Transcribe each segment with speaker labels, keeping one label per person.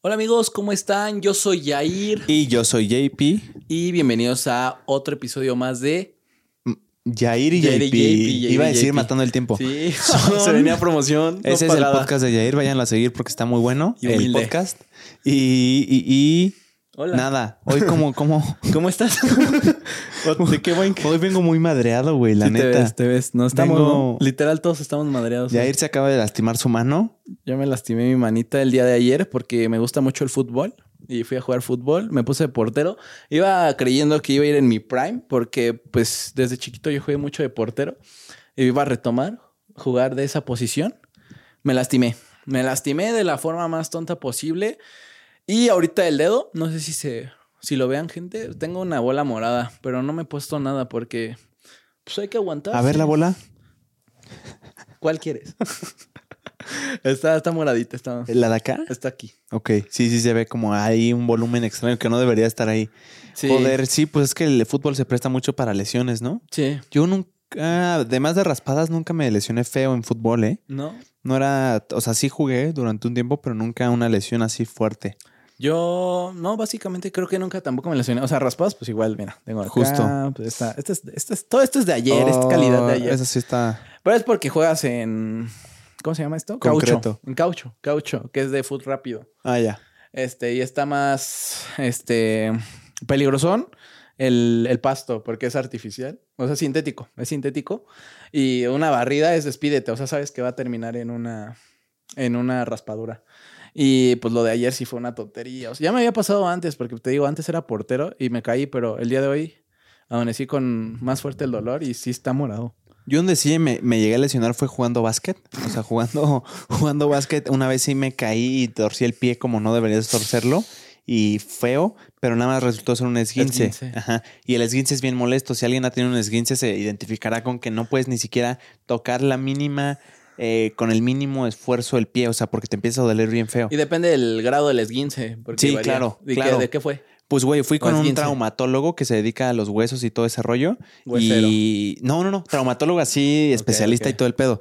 Speaker 1: Hola amigos, ¿cómo están? Yo soy Yair
Speaker 2: Y yo soy JP.
Speaker 1: y bienvenidos a otro episodio más de...
Speaker 2: Yair y
Speaker 1: Yair y
Speaker 2: JP.
Speaker 1: Yair
Speaker 2: Iba a
Speaker 1: y
Speaker 2: decir
Speaker 1: JP.
Speaker 2: matando el tiempo.
Speaker 1: Sí, se venía promoción. no
Speaker 2: Ese es el podcast de Yair. Váyanlo a seguir porque está muy bueno.
Speaker 1: Y
Speaker 2: el podcast. Y, y, y
Speaker 1: Hola.
Speaker 2: nada. Hoy como, como.
Speaker 1: ¿Cómo estás? ¿De qué buen
Speaker 2: Hoy vengo muy madreado, güey, la
Speaker 1: Sí, te
Speaker 2: neta.
Speaker 1: ves, te ves. No estamos,
Speaker 2: Vengo-
Speaker 1: literal todos estamos madreados.
Speaker 2: Yair se acaba de lastimar su mano.
Speaker 1: Yo me lastimé mi manita el día de ayer porque me gusta mucho el fútbol y fui a jugar fútbol. Me puse de portero. Iba creyendo que iba a ir en mi prime porque pues desde chiquito yo jugué mucho de portero y iba a retomar jugar de esa posición. Me lastimé. Me lastimé de la forma más tonta posible y ahorita el dedo, no sé si se si lo vean gente, tengo una bola morada, pero no me he puesto nada porque pues hay que aguantar.
Speaker 2: A ver la bola.
Speaker 1: ¿Cuál quieres? está, está moradita, está,
Speaker 2: ¿La de acá?
Speaker 1: está aquí.
Speaker 2: Ok. Sí, sí se ve como hay un volumen extraño que no debería estar ahí.
Speaker 1: Sí.
Speaker 2: Joder, sí, pues es que el fútbol se presta mucho para lesiones, ¿no?
Speaker 1: Sí.
Speaker 2: Yo nunca, además de raspadas, nunca me lesioné feo en fútbol, ¿eh?
Speaker 1: No.
Speaker 2: No era, o sea, sí jugué durante un tiempo, pero nunca una lesión así fuerte.
Speaker 1: Yo, no, básicamente creo que nunca tampoco me lesioné. O sea, raspadas, pues igual, mira, tengo acá,
Speaker 2: Justo.
Speaker 1: pues esta, esta es, esta es- todo esto es de ayer, es calidad de
Speaker 2: Oh,
Speaker 1: ayer.
Speaker 2: Eso sí está.
Speaker 1: Pero es porque juegas en, ¿cómo se llama esto?
Speaker 2: Concreto.
Speaker 1: Caucho. En caucho, caucho, que es de foot rápido.
Speaker 2: Ah, ya.
Speaker 1: Este, y está más, este, peligrosón el, el pasto, porque es artificial. O sea, sintético, es sintético. Y una barrida es despídete, o sea, sabes que va a terminar en una, en una raspadura. Y pues lo de ayer sí fue una tontería. O sea, ya me había pasado antes, porque te digo, antes era portero y me caí, pero el día de hoy amanecí con más fuerte el dolor y sí está morado.
Speaker 2: Yo donde sí me, me llegué a lesionar fue jugando básquet. O sea, jugando, jugando básquet. Una vez sí me caí y torcí el pie como no deberías torcerlo. Y feo, pero nada más resultó ser un esguince.
Speaker 1: Esguince.
Speaker 2: Ajá. Y el esguince es bien molesto. Si alguien ha tenido un esguince, se identificará con que no puedes ni siquiera tocar la mínima, eh, con el mínimo esfuerzo el pie. O sea, porque te empieza a doler bien feo.
Speaker 1: Y depende del grado del esguince. Porque
Speaker 2: Sí,
Speaker 1: varía.
Speaker 2: claro,
Speaker 1: ¿De,
Speaker 2: claro.
Speaker 1: Qué, ¿De qué fue?
Speaker 2: Pues, güey, fui con un traumatólogo que se dedica a los huesos y todo ese rollo.
Speaker 1: Huesero.
Speaker 2: Y no, no, no, traumatólogo así, especialista y todo el pedo.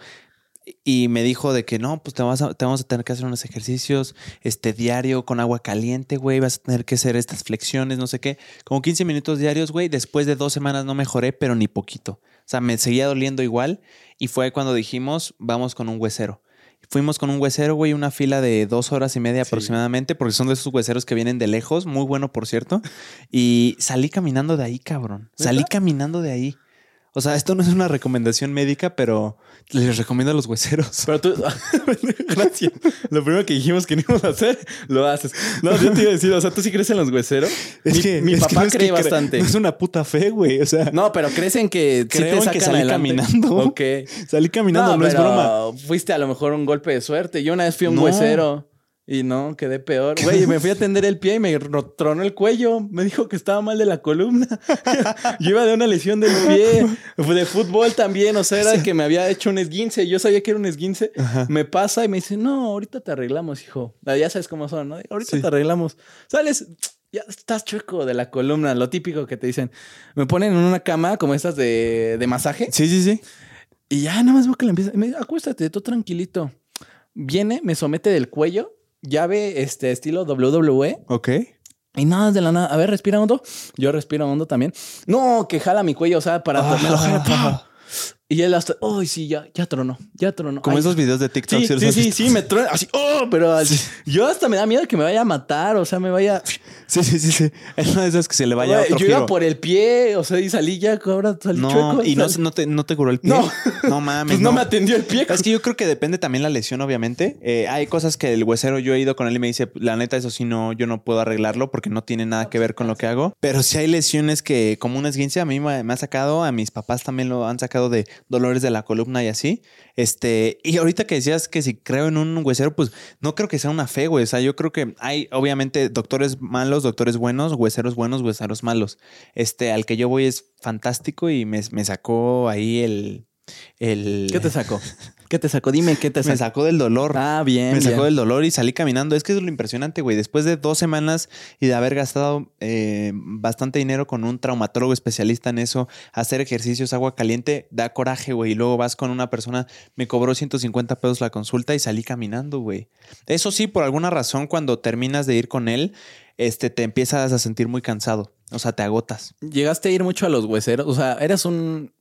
Speaker 2: Y me dijo de que no, pues te, vas a- te vamos a tener que hacer unos ejercicios este diario con agua caliente, güey. Vas a tener que hacer estas flexiones, no sé qué. Como 15 minutos diarios, güey. Después de dos semanas no mejoré, pero ni poquito. O sea, me seguía doliendo igual. Y fue cuando dijimos, vamos con un huesero. Fuimos con un huesero, güey, una fila de dos horas y media
Speaker 1: Sí.
Speaker 2: aproximadamente, porque son de esos hueseros que vienen de lejos, muy bueno, por cierto. Y salí caminando de ahí, cabrón. Salí caminando de ahí. O sea, esto no es una recomendación médica, pero les recomiendo a los hueseros.
Speaker 1: Pero tú, gracias. Lo primero que dijimos que no íbamos a hacer, lo haces. No, yo te iba a decir, o sea, tú sí crees en los hueseros. mi mi
Speaker 2: es que
Speaker 1: papá
Speaker 2: no es que
Speaker 1: cree
Speaker 2: cre-
Speaker 1: bastante.
Speaker 2: No es una puta fe, güey. O sea,
Speaker 1: No, pero crees en que sí
Speaker 2: Creo
Speaker 1: te
Speaker 2: en
Speaker 1: sacan
Speaker 2: que salí
Speaker 1: adelante?
Speaker 2: caminando.
Speaker 1: Ok.
Speaker 2: salí caminando, no, es
Speaker 1: pero
Speaker 2: broma.
Speaker 1: Fuiste a lo mejor un golpe de suerte. Yo una vez fui a un
Speaker 2: No.
Speaker 1: huesero y no, quedé peor. Güey, me fui a tender el pie y me ro- tronó el cuello. Me dijo que estaba mal de la columna. Yo iba de una lesión del pie. De fútbol también. O sea, era que me había hecho un esguince. Yo sabía que era un esguince. Me pasa y me dice, no, ahorita te arreglamos, hijo. Ah, Ya sabes cómo son, ¿no? Ahorita
Speaker 2: Sí.
Speaker 1: te arreglamos. Sales, ya estás chueco de la columna. Lo típico que te dicen. Me ponen en una cama como estas de, de masaje.
Speaker 2: Sí, sí, sí.
Speaker 1: Y ya nada más veo que le empieza. Me dice, acuéstate, tú tranquilito. Viene, me somete del cuello, llave este estilo WWE.
Speaker 2: Ok.
Speaker 1: Y nada, de la nada. A ver, respira hondo. Yo respiro hondo también. No, que jala mi cuello, o sea, para
Speaker 2: Ah.
Speaker 1: me lo jala. ¡pah! Y él hasta, ¡ay, sí, ya, ya tronó! Ya tronó.
Speaker 2: Como
Speaker 1: Ay,
Speaker 2: esos videos de TikTok.
Speaker 1: Sí, sí, sí, sí, me truena así, ¡oh! Pero así- yo hasta me da miedo que me vaya a matar, o sea, me vaya.
Speaker 2: Sí, sí, sí, sí. Es una de esas que se le vaya
Speaker 1: Güey,
Speaker 2: otro
Speaker 1: yo
Speaker 2: giro.
Speaker 1: iba por el pie, o sea, y salí ya, ahora salí
Speaker 2: No,
Speaker 1: chueco.
Speaker 2: y no, no, te, no te curó el pie.
Speaker 1: No.
Speaker 2: no mames.
Speaker 1: pues no. me atendió el pie.
Speaker 2: Es que yo creo que depende también la lesión, obviamente. Eh, hay cosas que el huesero, yo he ido con él y me dice, la neta, eso sí, no, yo no puedo arreglarlo porque no tiene nada que ver con lo que hago. Pero sí hay lesiones que, como un esguince, a mí me, me ha sacado, a mis papás también lo han sacado de dolores de la columna y así. Este, y ahorita que decías que si creo en un huesero, pues no creo que sea una fe, güey. O sea, yo creo que hay, obviamente, doctores malos, doctores buenos, hueseros buenos, hueseros malos. Este, al que yo voy es fantástico y me, me sacó ahí el, El...
Speaker 1: ¿Qué te sacó? ¿Qué te sacó? Dime qué te sacó.
Speaker 2: Me sacó del dolor.
Speaker 1: Ah, bien.
Speaker 2: me sacó
Speaker 1: bien.
Speaker 2: del dolor y salí caminando. Es que es lo impresionante, güey. Después de dos semanas y de haber gastado eh, bastante dinero con un traumatólogo especialista en eso, hacer ejercicios, agua caliente, da coraje, güey. Y luego vas con una persona, me cobró 150 pesos la consulta y salí caminando, güey. Eso sí, por alguna razón, cuando terminas de ir con él, este, te empiezas a sentir muy cansado. O sea, te agotas.
Speaker 1: ¿Llegaste a ir mucho a los hueseros? O sea, eres un...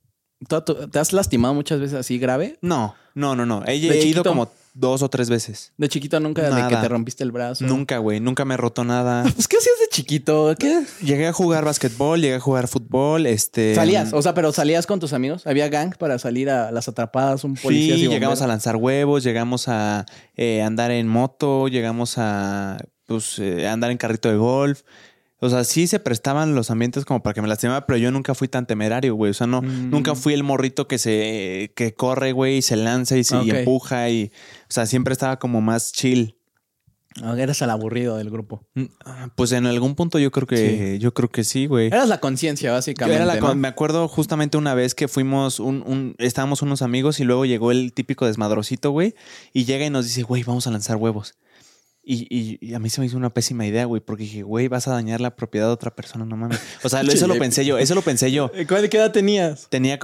Speaker 1: ¿tú- tú- ¿Te has lastimado muchas veces así grave?
Speaker 2: No, no, no, no. He, he
Speaker 1: ¿De
Speaker 2: ido como dos o tres veces.
Speaker 1: De chiquito nunca, de que te rompiste el brazo.
Speaker 2: Nunca, güey. Nunca me he roto nada.
Speaker 1: Pues, ¿qué hacías de chiquito? ¿Qué?
Speaker 2: Llegué a jugar básquetbol, llegué a jugar fútbol, este...
Speaker 1: ¿Salías? O sea, pero salías con tus amigos. ¿Había gang para salir a las atrapadas, un policía?
Speaker 2: Sí,
Speaker 1: y
Speaker 2: llegamos a lanzar huevos, llegamos a eh, andar en moto, llegamos a pues, eh, andar en carrito de golf. O sea, sí se prestaban los ambientes como para que me lastimara, pero yo nunca fui tan temerario, güey. O sea, no,
Speaker 1: Mm.
Speaker 2: nunca fui el morrito que se que corre, güey, y se lanza y se y empuja y, o sea, siempre estaba como más chill.
Speaker 1: Ah, eras el aburrido del grupo.
Speaker 2: Mm, Pues en algún punto yo creo que yo creo que sí, güey.
Speaker 1: Eras la conciencia, básicamente.
Speaker 2: era la
Speaker 1: ¿no?
Speaker 2: con- Me acuerdo justamente una vez que fuimos, un, un- estábamos unos amigos y luego llegó el típico desmadrocito, güey, y llega y nos dice, güey, vamos a lanzar huevos. Y, y- y a mí se me hizo una pésima idea, güey, porque dije, güey, vas a dañar la propiedad de otra persona, no mames. O sea, eso lo pensé yo, eso lo pensé yo.
Speaker 1: ¿Cuál qué edad tenías?
Speaker 2: Tenía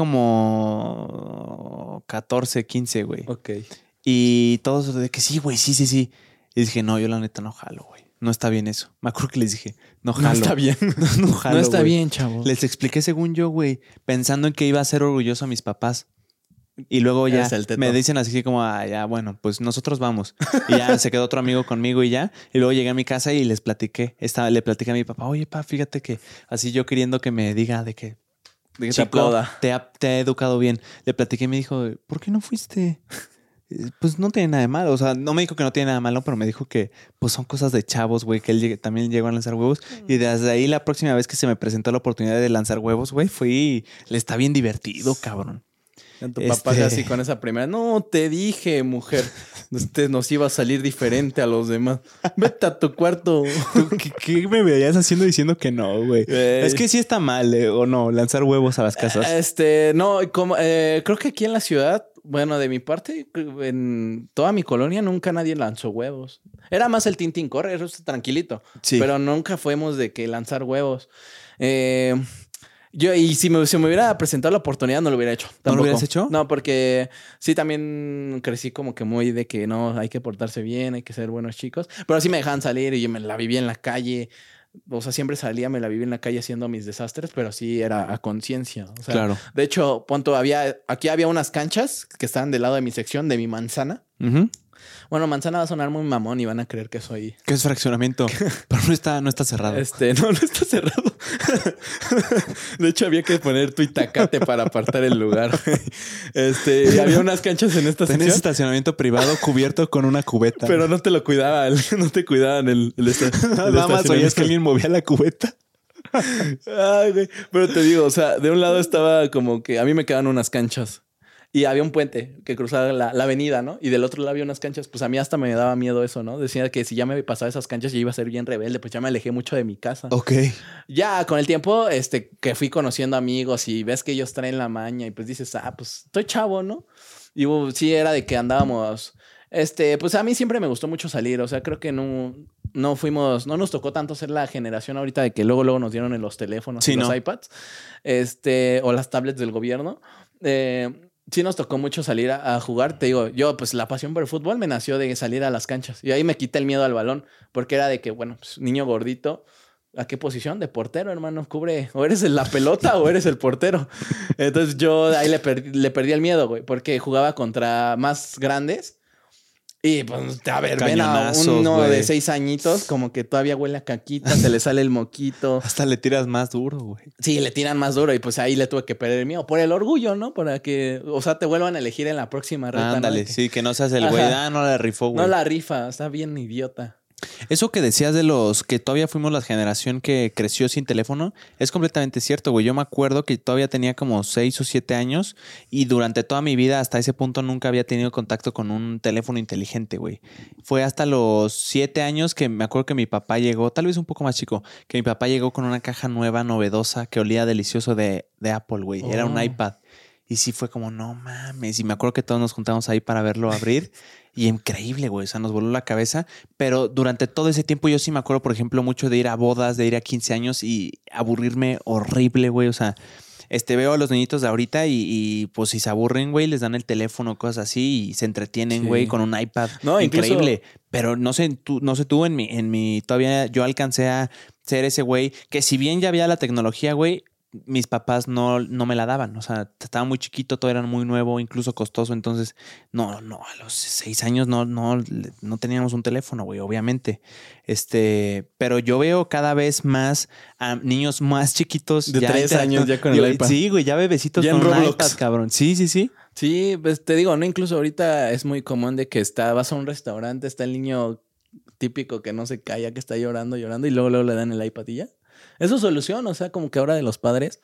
Speaker 2: como 14, 15, güey.
Speaker 1: Ok.
Speaker 2: Y todos de que sí, güey, sí, sí, sí. Y dije, no, yo la neta no jalo, güey. No está bien eso. Me acuerdo que les dije, no jalo.
Speaker 1: No está bien.
Speaker 2: no jalo,
Speaker 1: no está bien, chavo.
Speaker 2: Les expliqué según yo, güey, pensando en que iba a ser orgulloso a mis papás. Y luego ya me dicen así como, ah, ya, bueno, pues nosotros vamos. Y ya se quedó otro amigo conmigo y ya. Y luego llegué a mi casa y les platiqué. Estaba, le platiqué a mi papá, oye, pa, fíjate que así yo queriendo que me diga de que,
Speaker 1: De que te
Speaker 2: chico,
Speaker 1: aplauda.
Speaker 2: te ha, te ha educado bien. Le platiqué y me dijo, ¿por qué no fuiste? Eh, Pues no tiene nada de malo. O sea, no me dijo que no tiene nada de malo, pero me dijo que pues son cosas de chavos, güey, que él llegue- también llegó a lanzar huevos. Y desde ahí la próxima vez que se me presentó la oportunidad de lanzar huevos, güey, fui... Le está bien divertido, cabrón.
Speaker 1: Tu papá
Speaker 2: Este-
Speaker 1: así con esa primera. No, te dije, mujer. Usted nos iba a salir diferente a los demás. Vete a tu cuarto.
Speaker 2: ¿Qué, qué me veías haciendo diciendo que no, güey?
Speaker 1: Ey.
Speaker 2: Es que sí está mal, eh, o no, lanzar huevos a las casas.
Speaker 1: Este, no, como, eh, creo que aquí en la ciudad, bueno, de mi parte, en toda mi colonia nunca nadie lanzó huevos. Era más el Tintín Corre, eso es tranquilito.
Speaker 2: Sí.
Speaker 1: Pero nunca fuimos de que lanzar huevos. Eh, yo, y si me, si me hubiera presentado la oportunidad, no lo hubiera hecho.
Speaker 2: ¿No lo hubieras hecho?
Speaker 1: No, porque sí, también crecí como que muy de que no, hay que portarse bien, hay que ser buenos chicos. Pero sí me dejaban salir y yo me la vivía en la calle. O sea, siempre salía, me la vivía en la calle haciendo mis desastres, pero sí era a conciencia. O sea,
Speaker 2: claro.
Speaker 1: de hecho, punto, había, aquí había unas canchas que estaban del lado de mi sección, de mi manzana. Bueno, manzana va a sonar muy mamón y van a creer que soy.
Speaker 2: ¿Qué es fraccionamiento? Pero no está, no está cerrado.
Speaker 1: Este, no, no está cerrado. De hecho, había que poner tu itacate para apartar el lugar. Este, y había unas canchas en esta
Speaker 2: Tenés
Speaker 1: sección,
Speaker 2: estacionamiento privado cubierto con una cubeta.
Speaker 1: pero no te lo cuidaban, no te cuidaban el, el, esta- el
Speaker 2: Nada más oías que alguien movía la cubeta.
Speaker 1: Ay, güey. Pero te digo, o sea, de un lado estaba como que a mí me quedaban unas canchas. Y había un puente que cruzaba la, la avenida, ¿no? Y del otro lado había unas canchas. Pues a mí hasta me daba miedo eso, ¿no? Decía que si ya me pasaba esas canchas, yo iba a ser bien rebelde. Pues ya me alejé mucho de mi casa.
Speaker 2: Ok.
Speaker 1: Ya con el tiempo, este, que fui conociendo amigos y ves que ellos traen la maña y pues dices, ah, pues estoy chavo, ¿no? Y uh, sí era de que andábamos, este, pues a mí siempre me gustó mucho salir, o sea, creo que no, no fuimos, no nos tocó tanto ser la generación ahorita de que luego, luego nos dieron en los teléfonos
Speaker 2: Sí,
Speaker 1: y los
Speaker 2: no.
Speaker 1: iPads, este, o las tablets del gobierno. Eh, sí nos tocó mucho salir a, a jugar. Te digo, yo, pues la pasión por el fútbol me nació de salir a las canchas. Y ahí me quité el miedo al balón, porque era de que, bueno, pues, niño gordito. ¿A qué posición? De portero, hermano. Cubre. O eres la pelota o eres el portero. Entonces yo ahí le, perdí- le perdí el miedo, güey. Porque jugaba contra más grandes. Y pues, a ver, ven a uno de seis añitos, como que todavía huele a caquita, se le sale el moquito.
Speaker 2: Hasta le tiras más duro, güey.
Speaker 1: Sí, le tiran más duro y pues ahí le tuve que perder el miedo. Por el orgullo, ¿no? Para que, o sea, te vuelvan a elegir en la próxima reta.
Speaker 2: Ándale,
Speaker 1: que,
Speaker 2: sí, que no seas el güey. Ah, no la rifó, güey.
Speaker 1: No la rifa, está bien idiota.
Speaker 2: Eso que decías de los que todavía fuimos la generación que creció sin teléfono, es completamente cierto, güey. Yo me acuerdo que todavía tenía como seis o siete años y durante toda mi vida hasta ese punto nunca había tenido contacto con un teléfono inteligente, güey. Fue hasta los siete años que me acuerdo que mi papá llegó, tal vez un poco más chico, que mi papá llegó con una caja nueva, novedosa, que olía delicioso de, de Apple, güey. Era un
Speaker 1: Oh.
Speaker 2: iPad. Y sí fue como, no mames. Y me acuerdo que todos nos juntamos ahí para verlo abrir. y increíble, güey. O sea, nos voló la cabeza. Pero durante todo ese tiempo yo sí me acuerdo, por ejemplo, mucho de ir a bodas, de ir a 15 años y aburrirme horrible, güey. O sea, este, veo a los niñitos de ahorita y, pues si se aburren, güey, les dan el teléfono, cosas así y se entretienen, güey, con un iPad. No, increíble. Pero no sé, tú, no sé tú, en mi, en mi, todavía yo alcancé a ser ese güey que si bien ya había la tecnología, güey, mis papás no, no me la daban. O sea, estaba muy chiquito, todo era muy nuevo, incluso costoso. Entonces, no, no, a los seis años no, no, no teníamos un teléfono, güey, obviamente. Este, pero yo veo cada vez más a niños más chiquitos.
Speaker 1: De tres años ya con el iPad.
Speaker 2: Sí, güey, ya bebecitos con un iPad, cabrón. Sí, sí, sí.
Speaker 1: Sí, pues te digo, no, incluso ahorita es muy común de que está, vas a un restaurante, está el niño típico que no se calla, que está llorando, llorando, y luego, luego le dan el iPad y ya. Es su solución, o sea, como que ahora de los padres,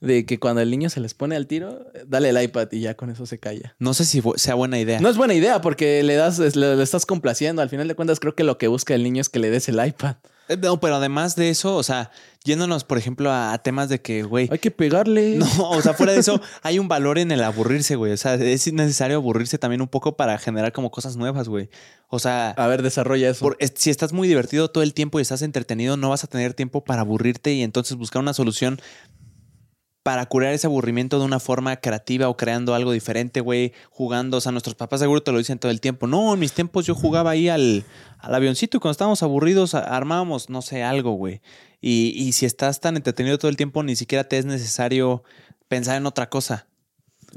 Speaker 1: de que cuando el niño se les pone al tiro, dale el iPad y ya con eso se calla.
Speaker 2: No sé si sea buena idea.
Speaker 1: No es buena idea porque le das, le, estás complaciendo. Al final de cuentas, creo que lo que busca el niño es que le des el iPad.
Speaker 2: Eh, no, pero además de eso, o sea, yéndonos, por ejemplo, a, temas de que, güey.
Speaker 1: Hay que pegarle.
Speaker 2: No, o sea, fuera de eso, hay un valor en el aburrirse, güey. O sea, es necesario aburrirse también un poco para generar como cosas nuevas, güey. O sea.
Speaker 1: A ver, desarrolla eso.
Speaker 2: si estás muy divertido todo el tiempo y estás entretenido, no vas a tener tiempo para aburrirte y entonces buscar una solución para curar ese aburrimiento de una forma creativa o creando algo diferente, güey, jugando. O sea, nuestros papás seguro te lo dicen todo el tiempo. No, en mis tiempos yo jugaba ahí al, al avioncito y cuando estábamos aburridos armábamos, no sé, algo, güey. Y, y si estás tan entretenido todo el tiempo, ni siquiera te es necesario pensar en otra cosa.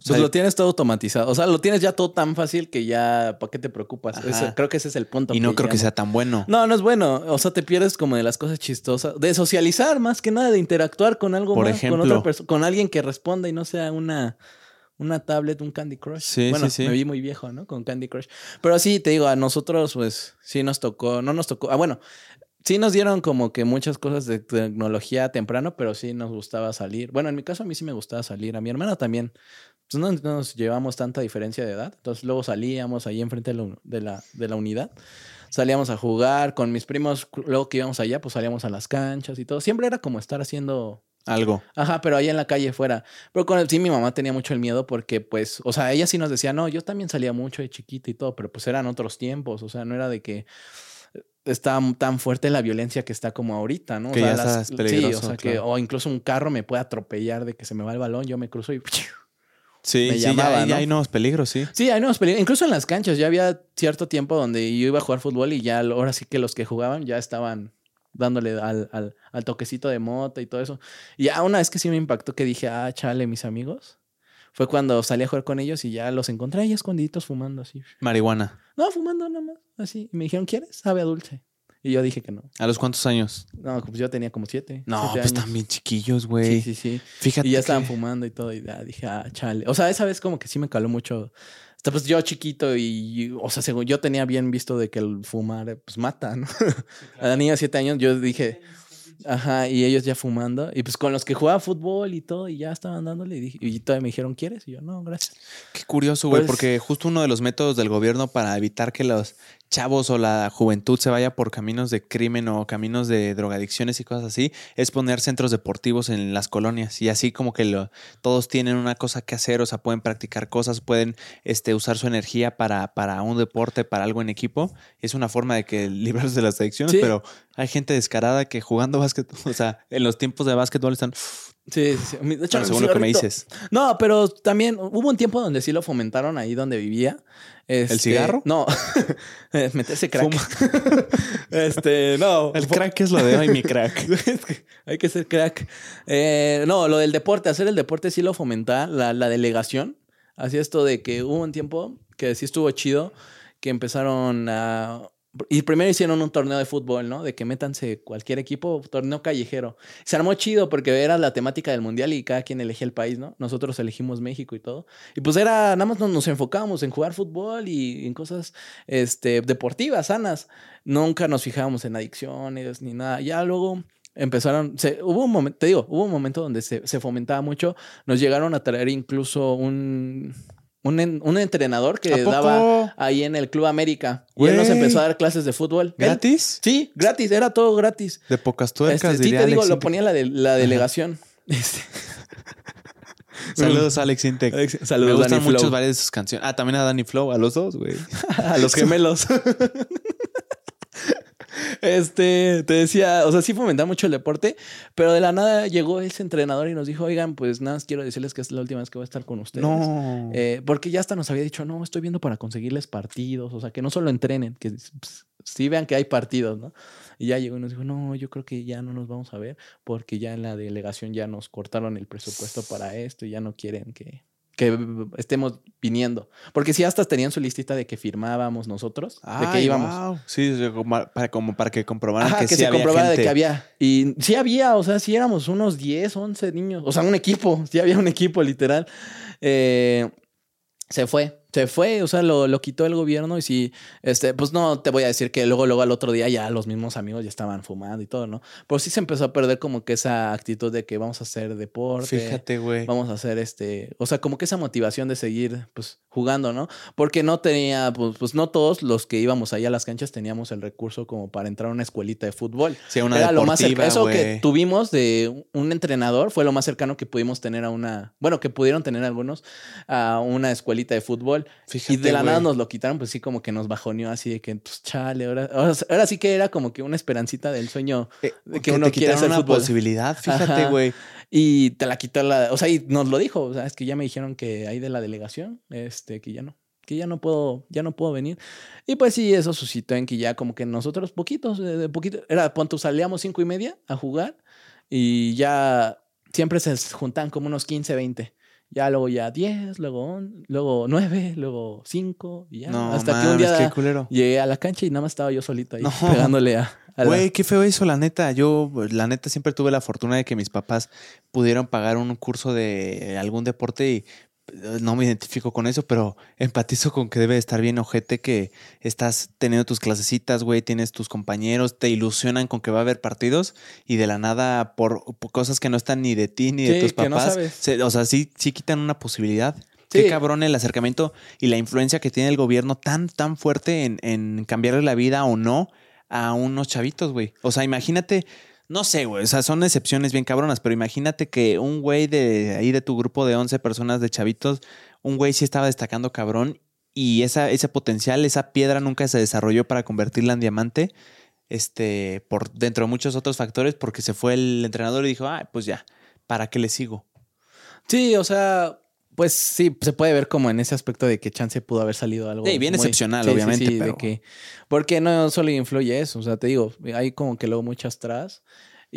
Speaker 1: Pues lo tienes todo automatizado. O sea, lo tienes ya todo tan fácil que ya, ¿para qué te preocupas? creo que ese es el punto.
Speaker 2: Y no creo que sea tan bueno.
Speaker 1: No, no es bueno. O sea, te pierdes como de las cosas chistosas. De socializar más que nada, de interactuar con algo
Speaker 2: Por
Speaker 1: más,
Speaker 2: ejemplo,
Speaker 1: con otra persona, con alguien que responda y no sea una, una tablet, un Candy Crush.
Speaker 2: Sí,
Speaker 1: bueno,
Speaker 2: sí, sí.
Speaker 1: me vi muy viejo, ¿no? Con Candy Crush. Pero sí, te digo, a nosotros, pues, sí nos tocó, no nos tocó. Ah, bueno, sí nos dieron como que muchas cosas de tecnología temprano, pero sí nos gustaba salir. Bueno, en mi caso a mí sí me gustaba salir. A mi hermana también pues no, nos llevamos tanta diferencia de edad. Entonces luego salíamos ahí enfrente de la, de la, unidad. Salíamos a jugar con mis primos. Luego que íbamos allá, pues salíamos a las canchas y todo. Siempre era como estar haciendo
Speaker 2: algo.
Speaker 1: Ajá, pero ahí en la calle fuera. Pero con el, sí, mi mamá tenía mucho el miedo porque, pues, o sea, ella sí nos decía, no, yo también salía mucho de chiquita y todo, pero pues eran otros tiempos. O sea, no era de que está tan fuerte la violencia que está como ahorita, ¿no?
Speaker 2: Que o sea, ya sí,
Speaker 1: o sea, que, o incluso un carro me puede atropellar de que se me va el balón, yo me cruzo y
Speaker 2: Sí, sí, ya, hay nuevos peligros, sí.
Speaker 1: Sí, hay nuevos peligros. Incluso en las canchas ya había cierto tiempo donde yo iba a jugar fútbol y ya ahora sí que los que jugaban ya estaban dándole al, al, toquecito de mota y todo eso. Y ya una vez que sí me impactó que dije, ah, chale, mis amigos. Fue cuando salí a jugar con ellos y ya los encontré ahí escondiditos fumando así.
Speaker 2: Marihuana.
Speaker 1: No, fumando nada más. Así. Y me dijeron, ¿quieres? Sabe dulce. Y yo dije que no.
Speaker 2: ¿A los cuántos años?
Speaker 1: No, pues yo tenía como siete.
Speaker 2: No, pues están bien chiquillos, güey.
Speaker 1: Sí, sí, sí. Fíjate. Y ya estaban fumando y todo. Y ya dije, ah, chale. O sea, esa vez como que sí me caló mucho. Hasta pues yo chiquito y, o sea, según yo tenía bien visto de que el fumar, pues mata, ¿no? A la niña de siete años yo dije, Ajá, y ellos ya fumando. Y pues con los que jugaba fútbol y todo, y ya estaban dándole. Y, y todavía me dijeron, ¿quieres? Y yo, no, gracias.
Speaker 2: Qué curioso, güey, pues porque justo uno de los métodos del gobierno para evitar que los chavos o la juventud se vaya por caminos de crimen o caminos de drogadicciones y cosas así, es poner centros deportivos en las colonias. Y así como que lo, todos tienen una cosa que hacer, o sea, pueden practicar cosas, pueden este, usar su energía para, para un deporte, para algo en equipo. Es una forma de que librarse de las adicciones, pero hay gente descarada que jugando básquet, o sea, en los tiempos de básquetbol están
Speaker 1: Sí, sí, De
Speaker 2: hecho, según lo que me dices.
Speaker 1: No, pero también hubo un tiempo donde sí lo fomentaron ahí donde vivía.
Speaker 2: ¿El este, cigarro?
Speaker 1: No, meterse crack. este, no.
Speaker 2: El crack es lo de hoy, mi crack.
Speaker 1: Hay que ser crack. Eh, no, lo del deporte, hacer el deporte sí lo fomentaba la, la delegación. Así esto de que hubo un tiempo que sí estuvo chido, que empezaron a y primero hicieron un torneo de fútbol, ¿no? De que métanse cualquier equipo, torneo callejero. Se armó chido porque era la temática del mundial y cada quien elegía el país, ¿no? Nosotros elegimos México y todo. Y pues era, nada más nos, enfocábamos en jugar fútbol y en cosas este, deportivas, sanas. Nunca nos fijábamos en adicciones ni nada. Ya luego empezaron, se, hubo un momento, te digo, hubo un momento donde se, se fomentaba mucho. Nos llegaron a traer incluso un, un, entrenador que daba ahí en el Club América. Y él nos empezó a dar clases de fútbol.
Speaker 2: ¿Gratis?
Speaker 1: sí, gratis, era todo gratis.
Speaker 2: De pocas tuercas,
Speaker 1: este, Sí, te digo, lo ponía la, de, la delegación. Este.
Speaker 2: Saludos Alex Intec.
Speaker 1: Alex-
Speaker 2: Me
Speaker 1: saludos,
Speaker 2: gustan
Speaker 1: Danny
Speaker 2: muchas
Speaker 1: Flow.
Speaker 2: varias de sus canciones. Ah, también a Danny Flow, a los dos, güey.
Speaker 1: a los gemelos. Este, te decía, o sea, sí fomentaba mucho el deporte, pero de la nada llegó ese entrenador y nos dijo, oigan, pues nada, quiero decirles que es la última vez que voy a estar con ustedes.
Speaker 2: No.
Speaker 1: Eh, porque ya hasta nos había dicho, no, estoy viendo para conseguirles partidos, o sea, que no solo entrenen, que sí vean que hay partidos, ¿no? Y ya llegó y nos dijo, no, yo creo que ya no nos vamos a ver porque ya en la delegación ya nos cortaron el presupuesto para esto y ya no quieren que, que estemos viniendo. Porque sí, hasta tenían su listita de que firmábamos nosotros, de que íbamos.
Speaker 2: Sí, para, como para que comprobaran
Speaker 1: Ajá,
Speaker 2: que,
Speaker 1: que,
Speaker 2: sí
Speaker 1: se
Speaker 2: había
Speaker 1: comprobara de que había. Y sí había, o sea, sí éramos unos 10, 11 niños. O sea, un equipo. Sí había un equipo, literal. Eh, se fue, se fue, o sea, lo, lo quitó el gobierno y sí, este, pues no te voy a decir que luego, luego al otro día ya los mismos amigos ya estaban fumando y todo, ¿no? Pero sí se empezó a perder como que esa actitud de que vamos a hacer deporte.
Speaker 2: Fíjate, güey.
Speaker 1: Vamos a hacer este, o sea, como que esa motivación de seguir, pues, jugando, ¿no? Porque no tenía, pues, pues no todos los que íbamos allá a las canchas teníamos el recurso como para entrar a una escuelita de fútbol.
Speaker 2: Sí, una
Speaker 1: Era lo más cerca-
Speaker 2: deportiva,
Speaker 1: Eso que tuvimos de un entrenador fue lo más cercano que pudimos tener a una, bueno, que pudieron tener algunos a una escuelita de fútbol.
Speaker 2: Fíjate,
Speaker 1: y de la nada nos lo quitaron, pues sí, como que nos bajoneó así de que, pues chale, ahora, ahora, sí que era como que una esperancita del sueño
Speaker 2: Eh,
Speaker 1: de
Speaker 2: que
Speaker 1: que uno quiere hacer
Speaker 2: una
Speaker 1: fútbol.
Speaker 2: posibilidad, fíjate, güey.
Speaker 1: Y te la quitó la, o sea, y nos lo dijo, o sea, es que ya me dijeron que hay de la delegación, este, que ya no, que ya no puedo, ya no puedo venir. Y pues sí, eso suscitó en que ya como que nosotros poquitos, de, de poquito, era, punto, salíamos cinco y media a jugar y ya siempre se juntan como unos 15, 20. Ya luego ya 10, luego, luego 9, luego 5 y ya.
Speaker 2: No,
Speaker 1: hasta que un día llegué a la cancha y nada más estaba yo solito ahí
Speaker 2: No.
Speaker 1: pegándole a, la-
Speaker 2: Güey, qué feo eso, la neta. Yo, pues, la neta, siempre tuve la fortuna de que mis papás pudieron pagar un curso de algún deporte y no me identifico con eso, pero empatizo con que debe de estar bien ojete que estás teniendo tus clasecitas, güey, tienes tus compañeros, te ilusionan con que va a haber partidos y de la nada por, por cosas que no están ni de ti ni de tus
Speaker 1: que no
Speaker 2: papás,
Speaker 1: sabes.
Speaker 2: se- o sea, sí, sí quitan una posibilidad.
Speaker 1: Sí.
Speaker 2: Qué cabrón el acercamiento y la influencia que tiene el gobierno tan, tan fuerte en, en cambiarle la vida o no a unos chavitos, güey. O sea, imagínate, no sé, güey, o sea, son excepciones bien cabronas, pero imagínate que un güey de ahí de tu grupo de 11 personas de chavitos, un güey sí estaba destacando cabrón y esa, ese potencial, esa piedra nunca se desarrolló para convertirla en diamante, este, por dentro de muchos otros factores, porque se fue el entrenador y dijo, ah, pues ya, ¿para qué le sigo?
Speaker 1: Sí, o sea, pues sí, se puede ver como en ese aspecto de que chance pudo haber salido algo.
Speaker 2: Sí, bien
Speaker 1: muy-
Speaker 2: excepcional, obviamente,
Speaker 1: de
Speaker 2: pero-
Speaker 1: que, porque no solo influye eso, o sea, te digo, hay como que luego muchas tras.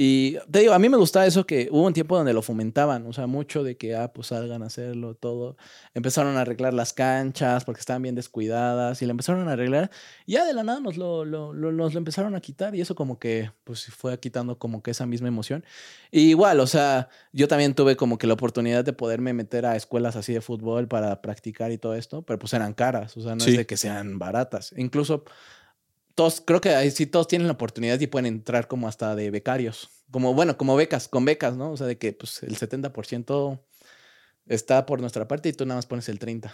Speaker 1: Y te digo, a mí me gustaba eso que hubo un tiempo donde lo fomentaban, o sea, mucho de que, ah, pues salgan a hacerlo, todo. Empezaron a arreglar las canchas porque estaban bien descuidadas y le empezaron a arreglar. Y ya de la nada nos lo, lo- lo- nos lo empezaron a quitar y eso como que, pues fue quitando como que esa misma emoción. Y igual, o sea, yo también tuve como que la oportunidad de poderme meter a escuelas así de fútbol para practicar y todo esto, pero pues eran caras, o sea, no
Speaker 2: Sí.
Speaker 1: es de que sean baratas. Incluso todos, creo que ahí sí todos tienen la oportunidad y pueden entrar como hasta de becarios, como bueno, como becas, con becas, ¿no? O sea, de que pues el 70% está por nuestra parte y tú nada más pones el 30%.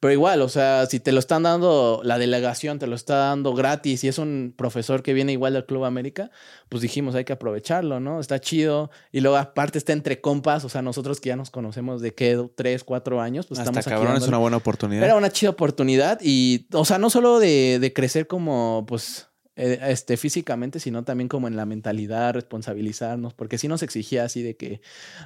Speaker 1: Pero igual, o sea, si te lo están dando, la delegación te lo está dando gratis y es un profesor que viene igual del Club América, pues dijimos, hay que aprovecharlo, ¿no? Está chido. Y luego aparte está entre compas, o sea, nosotros que ya nos conocemos de qué, tres, cuatro años, pues
Speaker 2: Hasta
Speaker 1: estamos aquí
Speaker 2: cabrón, es una buena oportunidad.
Speaker 1: Era una chida oportunidad y, o sea, no solo de, de crecer como, pues, eh, este, físicamente, sino también como en la mentalidad, responsabilizarnos, porque sí nos exigía así de que,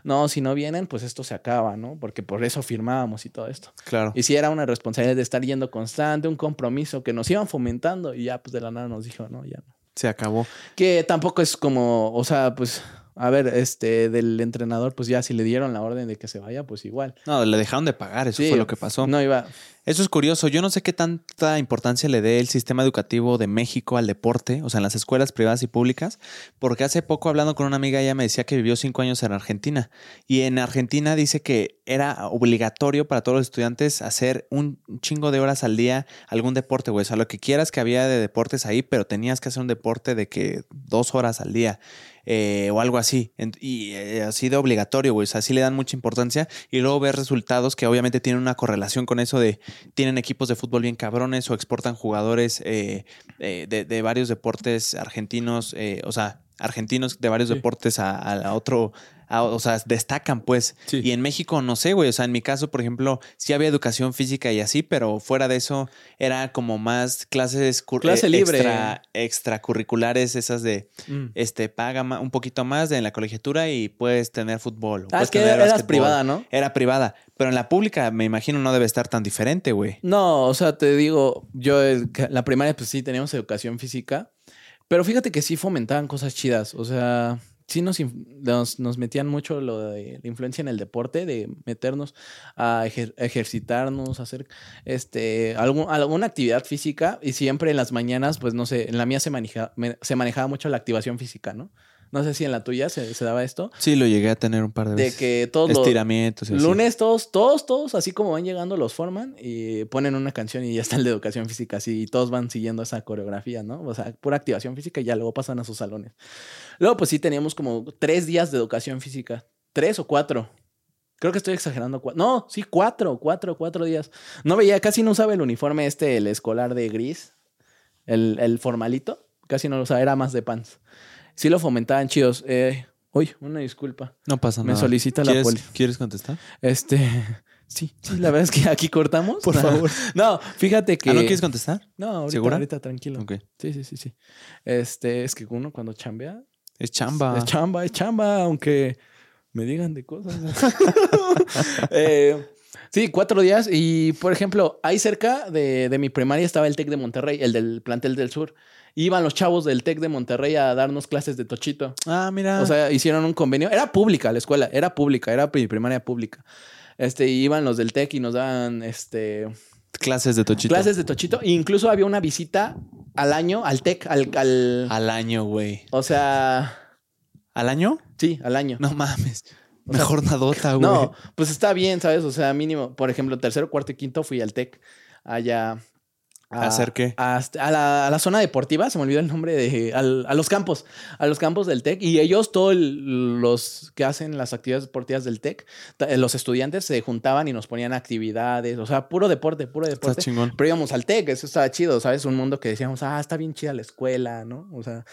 Speaker 1: no, si no vienen, pues esto se acaba, ¿no? Porque por eso firmábamos y todo esto.
Speaker 2: claro.
Speaker 1: Y sí era una responsabilidad de estar yendo constante, un compromiso que nos iban fomentando y ya, pues, de la nada nos dijo, no, ya no.
Speaker 2: Se acabó.
Speaker 1: Que tampoco es como, o sea, pues, a ver, este, del entrenador, pues ya si le dieron la orden de que se vaya, pues igual.
Speaker 2: No, le dejaron de pagar, eso
Speaker 1: Sí,
Speaker 2: fue lo que pasó.
Speaker 1: No iba,
Speaker 2: Eso es curioso. Yo no sé qué tanta importancia le dé el sistema educativo de México al deporte, o sea, en las escuelas privadas y públicas, porque hace poco hablando con una amiga, ella me decía que vivió cinco años en Argentina. Y en Argentina dice que era obligatorio para todos los estudiantes hacer un chingo de horas al día algún deporte, güey. O sea, lo que quieras que había de deportes ahí, pero tenías que hacer un deporte de que dos horas al día. eh, o algo así. Y eh, así de obligatorio, güey. O sea, así le dan mucha importancia. Y luego ves resultados que obviamente tienen una correlación con eso de tienen equipos de fútbol bien cabrones o exportan jugadores eh, eh, de, de varios deportes argentinos, eh, o sea, argentinos de varios
Speaker 1: Sí.
Speaker 2: deportes a, a otro, a- o sea, destacan pues.
Speaker 1: Sí.
Speaker 2: Y en México, no sé, güey, o sea, en mi caso, por ejemplo, sí había educación física y así, pero fuera de eso era como más clases
Speaker 1: Clase
Speaker 2: eh,
Speaker 1: libre.
Speaker 2: extra- extracurriculares, esas de,
Speaker 1: Mm.
Speaker 2: este, paga un poquito más de en la colegiatura y puedes tener fútbol.
Speaker 1: Ah, es que eras privada, ¿no?
Speaker 2: Era privada, pero en la pública me imagino no debe estar tan diferente, güey.
Speaker 1: No, o sea, te digo, yo eh, la primaria pues sí teníamos educación física, pero fíjate que sí fomentaban cosas chidas, o sea, sí nos, nos, nos metían mucho lo de la influencia en el deporte, de meternos a ejer- ejercitarnos, hacer este, algún- alguna actividad física y siempre en las mañanas, pues no sé, en la mía se, maneja- me- se manejaba mucho la activación física, ¿no? No sé si en la tuya se, se daba esto,
Speaker 2: Sí, lo llegué a tener un par de
Speaker 1: de
Speaker 2: veces.
Speaker 1: que todos los...
Speaker 2: Estiramientos y así.
Speaker 1: Lunes todos, todos, todos, así como van llegando, los forman y ponen una canción y ya está el de educación física, así, y todos van siguiendo esa coreografía, ¿no? O sea, pura activación física y ya luego pasan a sus salones. Luego, pues sí, teníamos como tres días de educación física, tres o cuatro. Creo que estoy exagerando. No, sí, cuatro, cuatro, cuatro días. No veía, casi no usaba el uniforme este, el escolar de gris, el, el formalito, casi no lo usaba, era más de pants. Sí lo fomentaban chidos. Eh, uy, una disculpa.
Speaker 2: No pasa
Speaker 1: Me
Speaker 2: nada.
Speaker 1: solicita la
Speaker 2: ¿Quieres,
Speaker 1: poli.
Speaker 2: ¿Quieres contestar?
Speaker 1: Este, sí, sí, la verdad es que aquí cortamos.
Speaker 2: Por
Speaker 1: No.
Speaker 2: favor.
Speaker 1: No, fíjate que.
Speaker 2: ¿Ah, no quieres contestar?
Speaker 1: No, ahorita,
Speaker 2: ¿Segura?
Speaker 1: ahorita tranquilo. Sí, sí, sí, sí. Este, es que uno cuando chambea.
Speaker 2: Es chamba.
Speaker 1: Es chamba, es chamba, aunque me digan de cosas. Eh, sí, cuatro días. Y por ejemplo, ahí cerca de, de mi primaria estaba el TEC de Monterrey, el del plantel del sur. Iban los chavos del TEC de Monterrey a darnos clases de tochito.
Speaker 2: ah, mira.
Speaker 1: O sea, hicieron un convenio. Era pública la escuela, era pública, era pri- primaria pública. Este, y iban los del TEC y nos daban este,
Speaker 2: clases de tochito.
Speaker 1: clases de tochito. E incluso había una visita al año al TEC, al, al-
Speaker 2: Al año, güey.
Speaker 1: o sea,
Speaker 2: ¿Al año?
Speaker 1: sí, al año.
Speaker 2: No mames.
Speaker 1: O sea,
Speaker 2: Mejor nadota, güey.
Speaker 1: No, pues está bien, ¿sabes? O sea, mínimo, por ejemplo, tercero, cuarto y quinto fui al TEC allá.
Speaker 2: ¿A hacer qué?
Speaker 1: A, a la, a la zona deportiva, se me olvidó el nombre de. al- a los campos, a los campos del TEC. Y ellos, todos los que hacen las actividades deportivas del TEC, eh, los estudiantes se juntaban y nos ponían actividades, o sea, puro deporte, puro
Speaker 2: Está
Speaker 1: deporte.
Speaker 2: chingón.
Speaker 1: Pero íbamos al TEC, eso estaba chido, ¿sabes? Un mundo que decíamos, ah, está bien chida la escuela, ¿no? O sea,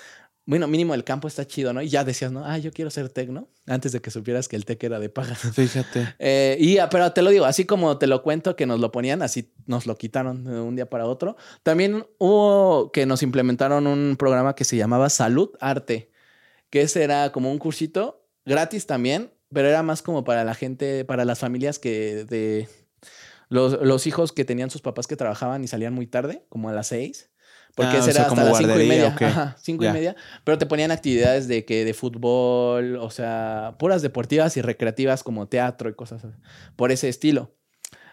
Speaker 1: bueno, mínimo el campo está chido, ¿no? Y ya decías, ¿no? Ah, yo quiero ser TEC, ¿no? Antes de que supieras que el TEC era de paga.
Speaker 2: Fíjate.
Speaker 1: Eh, y, ah, pero te lo digo, así como te lo cuento que nos lo ponían, así nos lo quitaron de un día para otro. También hubo que nos implementaron un programa que se llamaba Salud Arte, que ese era como un cursito gratis también, pero era más como para la gente, para las familias que de los, los hijos que tenían sus papás que trabajaban y salían muy tarde, como a las seis. Porque
Speaker 2: Ah, o
Speaker 1: ese
Speaker 2: sea,
Speaker 1: era hasta las cinco y media. Ajá, cinco y media. Pero te ponían actividades de que de fútbol, o sea, puras deportivas y recreativas como teatro y cosas por ese estilo.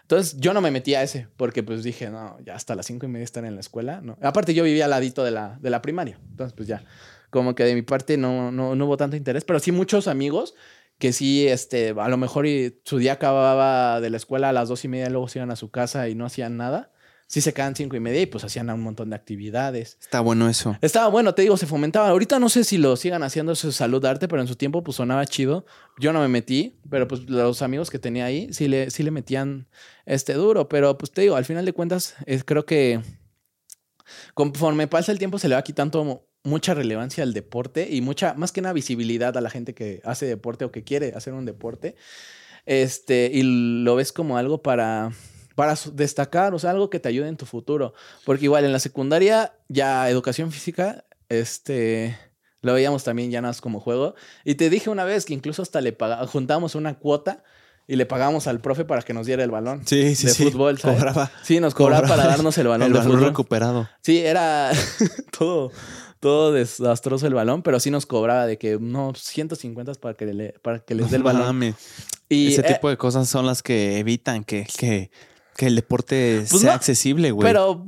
Speaker 1: Entonces yo no me metí a ese porque pues dije, no, ya hasta las cinco y media estar en la escuela. No. Aparte yo vivía al ladito de la, de la primaria. Entonces pues ya, como que de mi parte no, no, no hubo tanto interés, pero sí muchos amigos que sí, este, a lo mejor su día acababa de la escuela a las dos y media, luego se iban a su casa y no hacían nada. Sí se quedaban cinco y media y pues hacían un montón de actividades.
Speaker 2: Está bueno eso.
Speaker 1: Estaba bueno, te digo, se fomentaba. Ahorita no sé si lo sigan haciendo de salud arte, pero en su tiempo pues sonaba chido. Yo no me metí, pero pues los amigos que tenía ahí sí le, sí le metían este duro. Pero pues te digo, al final de cuentas, eh, creo que conforme pasa el tiempo se le va quitando mucha relevancia al deporte y mucha, más que nada visibilidad a la gente que hace deporte o que quiere hacer un deporte. Este, y lo ves como algo para, para destacar, o sea, algo que te ayude en tu futuro. Porque igual en la secundaria, ya educación física, este, lo veíamos también ya nada más como juego. Y te dije una vez que incluso hasta le juntamos una cuota y le pagamos al profe para que nos diera el balón.
Speaker 2: Sí, sí,
Speaker 1: de
Speaker 2: sí.
Speaker 1: fútbol, ¿sabes?
Speaker 2: Cobraba.
Speaker 1: Sí, nos cobraba,
Speaker 2: Cobraba
Speaker 1: para darnos el balón
Speaker 2: el
Speaker 1: de
Speaker 2: balón
Speaker 1: fútbol.
Speaker 2: recuperado.
Speaker 1: Sí, era todo, todo desastroso el balón, pero sí nos cobraba de que no 150 para que le, para que les dé el balón.
Speaker 2: mames.
Speaker 1: Y
Speaker 2: Ese
Speaker 1: eh,
Speaker 2: tipo de cosas son las que evitan que, que, que el deporte
Speaker 1: Pues
Speaker 2: sea
Speaker 1: no,
Speaker 2: accesible, güey.
Speaker 1: Pero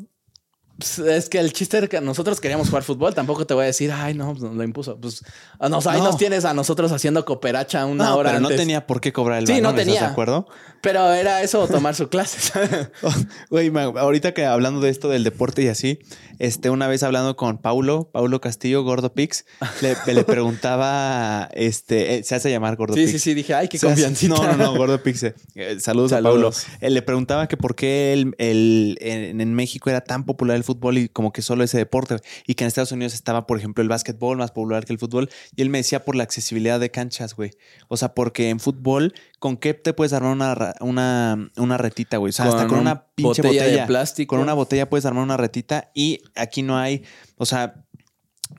Speaker 1: es que el chiste era que nosotros queríamos jugar fútbol. Tampoco te voy a decir, ay, no, pues, lo impuso. Pues a nos, ahí
Speaker 2: No.
Speaker 1: nos tienes a nosotros haciendo cooperacha una
Speaker 2: no,
Speaker 1: hora
Speaker 2: pero no tenía por qué cobrar el
Speaker 1: Sí,
Speaker 2: balón,
Speaker 1: no
Speaker 2: ¿estás
Speaker 1: tenía.
Speaker 2: de acuerdo?
Speaker 1: Pero era eso tomar su clase.
Speaker 2: Güey, ahorita que hablando de esto del deporte y así, este, una vez hablando con Paulo, Paulo Castillo, Gordo Pix, le, le preguntaba, este, eh, se hace llamar Gordo
Speaker 1: sí,
Speaker 2: Pix.
Speaker 1: sí, sí. Dije, ay, qué confiancita.
Speaker 2: No, no, no, Gordo Pix. eh, eh, saludos, a. Paulo. Él le preguntaba que por qué el, el- en, en México era tan popular el fútbol y como que solo ese deporte. Y que en Estados Unidos estaba, por ejemplo, el básquetbol más popular que el fútbol. Y él me decía por la accesibilidad de canchas, güey. O sea, porque en fútbol, ¿con qué te puedes armar una, una, una retita, güey? O sea, hasta con una pinche botella, botella de plástico. Con una botella puedes armar una retita y aquí no hay, o sea,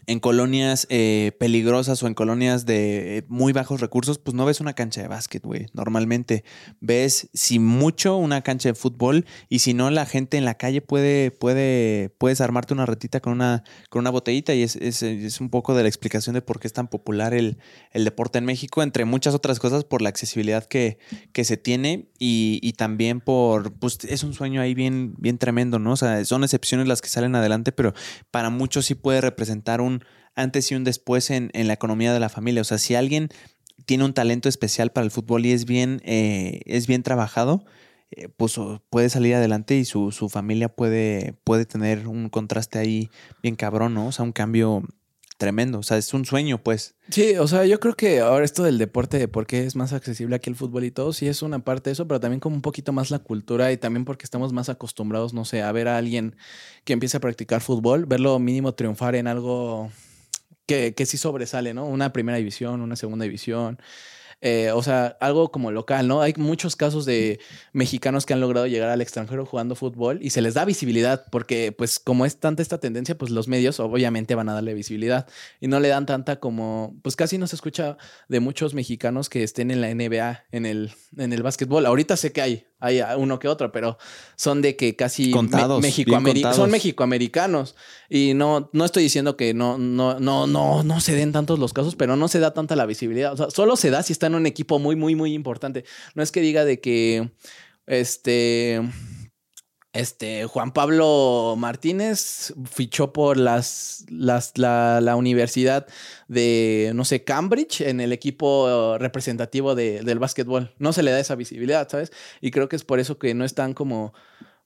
Speaker 2: en colonias eh, peligrosas o en colonias de eh, muy bajos recursos, pues no ves una cancha de básquet, güey. Normalmente ves, si mucho, una cancha de fútbol y si no, la gente en la calle puede, puede, puedes armarte una retita con una, con una botellita y es, es, un poco de la explicación de por qué es tan popular el, el, deporte en México, entre muchas otras cosas por la accesibilidad que, que se tiene y, y, también por, pues es un sueño ahí bien, bien tremendo, ¿no? O sea, son excepciones las que salen adelante, pero para muchos sí puede representar un antes y un después en, la economía de la familia. O sea, si alguien tiene un talento especial para el fútbol y es bien, eh, es bien trabajado, eh, pues puede salir adelante y su, familia puede, puede tener un contraste ahí bien cabrón, ¿no? O sea, un cambio tremendo. O sea, es un sueño, pues.
Speaker 1: Sí, o sea, yo creo que ahora esto del deporte, de por qué es más accesible aquí el fútbol y todo, sí es una parte de eso, pero también como un poquito más la cultura y también porque estamos más acostumbrados, no sé, a ver a alguien que empiece a practicar fútbol, verlo mínimo triunfar en algo que, que sí sobresale, ¿no? Una primera división, una segunda división. Eh, o sea, algo como local, ¿no? Hay muchos casos de mexicanos que han logrado llegar al extranjero jugando fútbol y se les da visibilidad porque pues como es tanta esta tendencia, pues los medios obviamente van a darle visibilidad y no le dan tanta como, pues casi no se escucha de muchos mexicanos que estén en la NBA, en el, en el básquetbol. Ahorita sé que hay, hay uno que otro, pero son de que casi
Speaker 2: contados,
Speaker 1: son mexicoamericanos. Y no no estoy diciendo que no no no no no se den tantos los casos, pero no se da tanta la visibilidad, o sea, solo se da si está en un equipo muy muy muy importante. No es que diga de que este este, Juan Pablo Martínez fichó por las, las la, universidad de, no sé, Cambridge en el equipo representativo de, del básquetbol. No se le da esa visibilidad, ¿sabes? Y creo que es por eso que no es tan como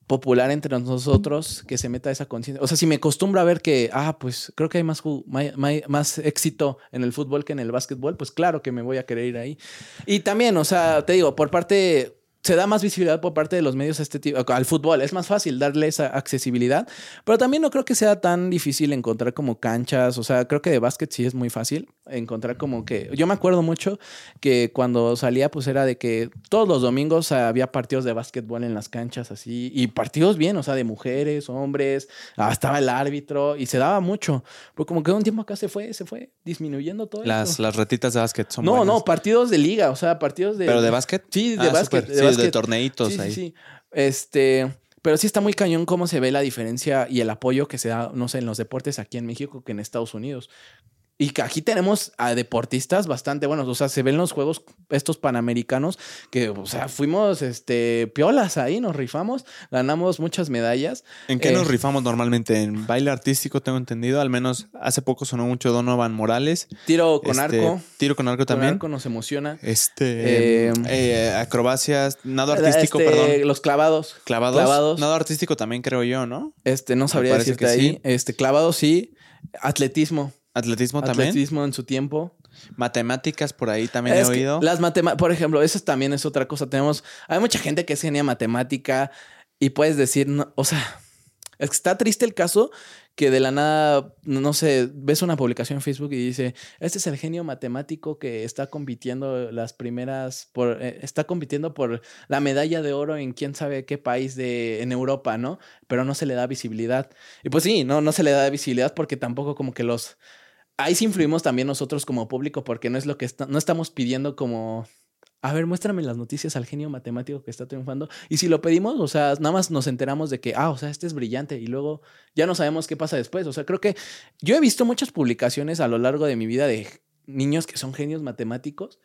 Speaker 1: popular entre nosotros que se meta esa conciencia. O sea, si me acostumbro a ver que, ah, pues creo que hay más, más, éxito en el fútbol que en el básquetbol, pues claro que me voy a querer ir ahí. Y también, o sea, te digo, por parte se da más visibilidad por parte de los medios a este tipo, al fútbol. Es más fácil darle esa accesibilidad, pero también no creo que sea tan difícil encontrar como canchas. O sea, creo que de básquet sí es muy fácil encontrar como que. Yo me acuerdo mucho que cuando salía, pues era de que todos los domingos había partidos de básquetbol en las canchas así, y partidos bien, o sea, de mujeres, hombres, ah, estaba el árbitro y se daba mucho. Pero como que un tiempo acá se fue, se fue disminuyendo todo.
Speaker 2: Las, las retitas de básquet son.
Speaker 1: No, no, partidos de liga, o sea, partidos de.
Speaker 2: ¿Pero de básquet?
Speaker 1: Sí, de ah, básquet. De
Speaker 2: de torneitos ahí.
Speaker 1: Sí, Este, pero sí está muy cañón cómo se ve la diferencia y el apoyo que se da, no sé, en los deportes aquí en México que en Estados Unidos. Y que aquí tenemos a deportistas bastante buenos. O sea, se ven los juegos estos panamericanos que, o sea, fuimos este, piolas ahí, nos rifamos, ganamos muchas medallas.
Speaker 2: ¿En qué nos eh, rifamos normalmente? En baile artístico, tengo entendido. Al menos hace poco sonó mucho Donovan Morales.
Speaker 1: Tiro con este, arco.
Speaker 2: Tiro con arco también. Con
Speaker 1: arco nos emociona.
Speaker 2: Este. Em, eh, acrobacias, nado artístico, este, perdón.
Speaker 1: Los clavados.
Speaker 2: clavados. Clavados. Nado artístico también creo yo, ¿no?
Speaker 1: Este, no sabría decirte ahí. Sí. Este, clavados sí. Atletismo.
Speaker 2: Atletismo también.
Speaker 1: Atletismo en su tiempo.
Speaker 2: Matemáticas por ahí también he oído.
Speaker 1: Las matemáticas, por ejemplo, eso también es otra cosa. Tenemos, hay mucha gente que es genia matemática y puedes decir, o sea, es que está triste el caso que de la nada, no sé, ves una publicación en Facebook y dice, este es el genio matemático que está compitiendo las primeras, por, eh, está compitiendo por la medalla de oro en quién sabe qué país de, en Europa, ¿no? Pero no se le da visibilidad. Y pues sí, no, no se le da visibilidad porque tampoco como que los ahí sí influimos también nosotros como público porque no es lo que no estamos pidiendo como a ver, muéstrame las noticias al genio matemático que está triunfando. Y si lo pedimos, o sea, nada más nos enteramos de que, ah, o sea, este es brillante y luego ya no sabemos qué pasa después. O sea, creo que yo he visto muchas publicaciones a lo largo de mi vida de niños que son genios matemáticos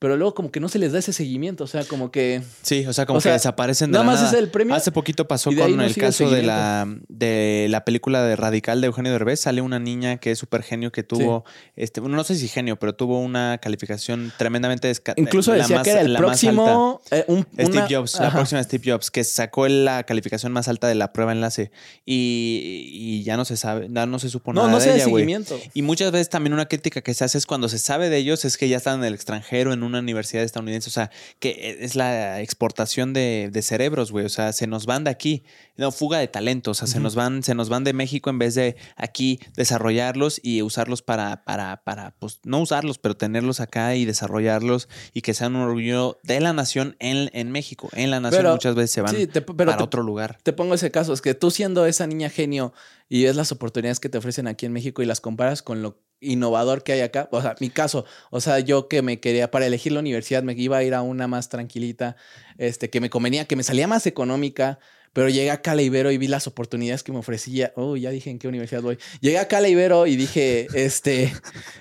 Speaker 1: pero luego como que no se les da ese seguimiento, o sea, como que...
Speaker 2: Sí, o sea, como que desaparecen
Speaker 1: de nada más es el premio.
Speaker 2: Hace poquito pasó con el caso de la, de la película de Radical de Eugenio Derbez, sale una niña que es súper genio, que tuvo, este, no sé si genio, pero tuvo una calificación tremendamente...
Speaker 1: Incluso decía que era el próximo...
Speaker 2: Eh, Steve Jobs, la próxima Steve Jobs, que sacó la calificación más alta de la prueba enlace. Y, y ya no se sabe, ya no se supo nada no de ella, seguimiento. Y muchas veces también una crítica que se hace es cuando se sabe de ellos es que ya están en el extranjero, en un una universidad estadounidense. O sea, que es la exportación de, de cerebros, güey. O sea, se nos van de aquí. No, fuga de talentos. O sea, se nos van, se nos van de México en vez de aquí desarrollarlos y usarlos para, para, para, pues, no usarlos, pero tenerlos acá y desarrollarlos y que sean un orgullo de la nación en, en México. En la nación
Speaker 1: Pero-
Speaker 2: muchas veces se van
Speaker 1: sí, te- pero
Speaker 2: para
Speaker 1: te-
Speaker 2: otro lugar.
Speaker 1: Te pongo ese caso, es que tú siendo esa niña genio y ves las oportunidades que te ofrecen aquí en México y las comparas con lo innovador que hay acá, o sea, mi caso, o sea, yo que me quería para elegir la universidad me iba a ir a una más tranquilita, este que me convenía, que me salía más económica, pero llegué a Cala Ibero y vi las oportunidades que me ofrecía. Oh, ya dije en qué universidad voy. Llegué a Cala Ibero y dije, este,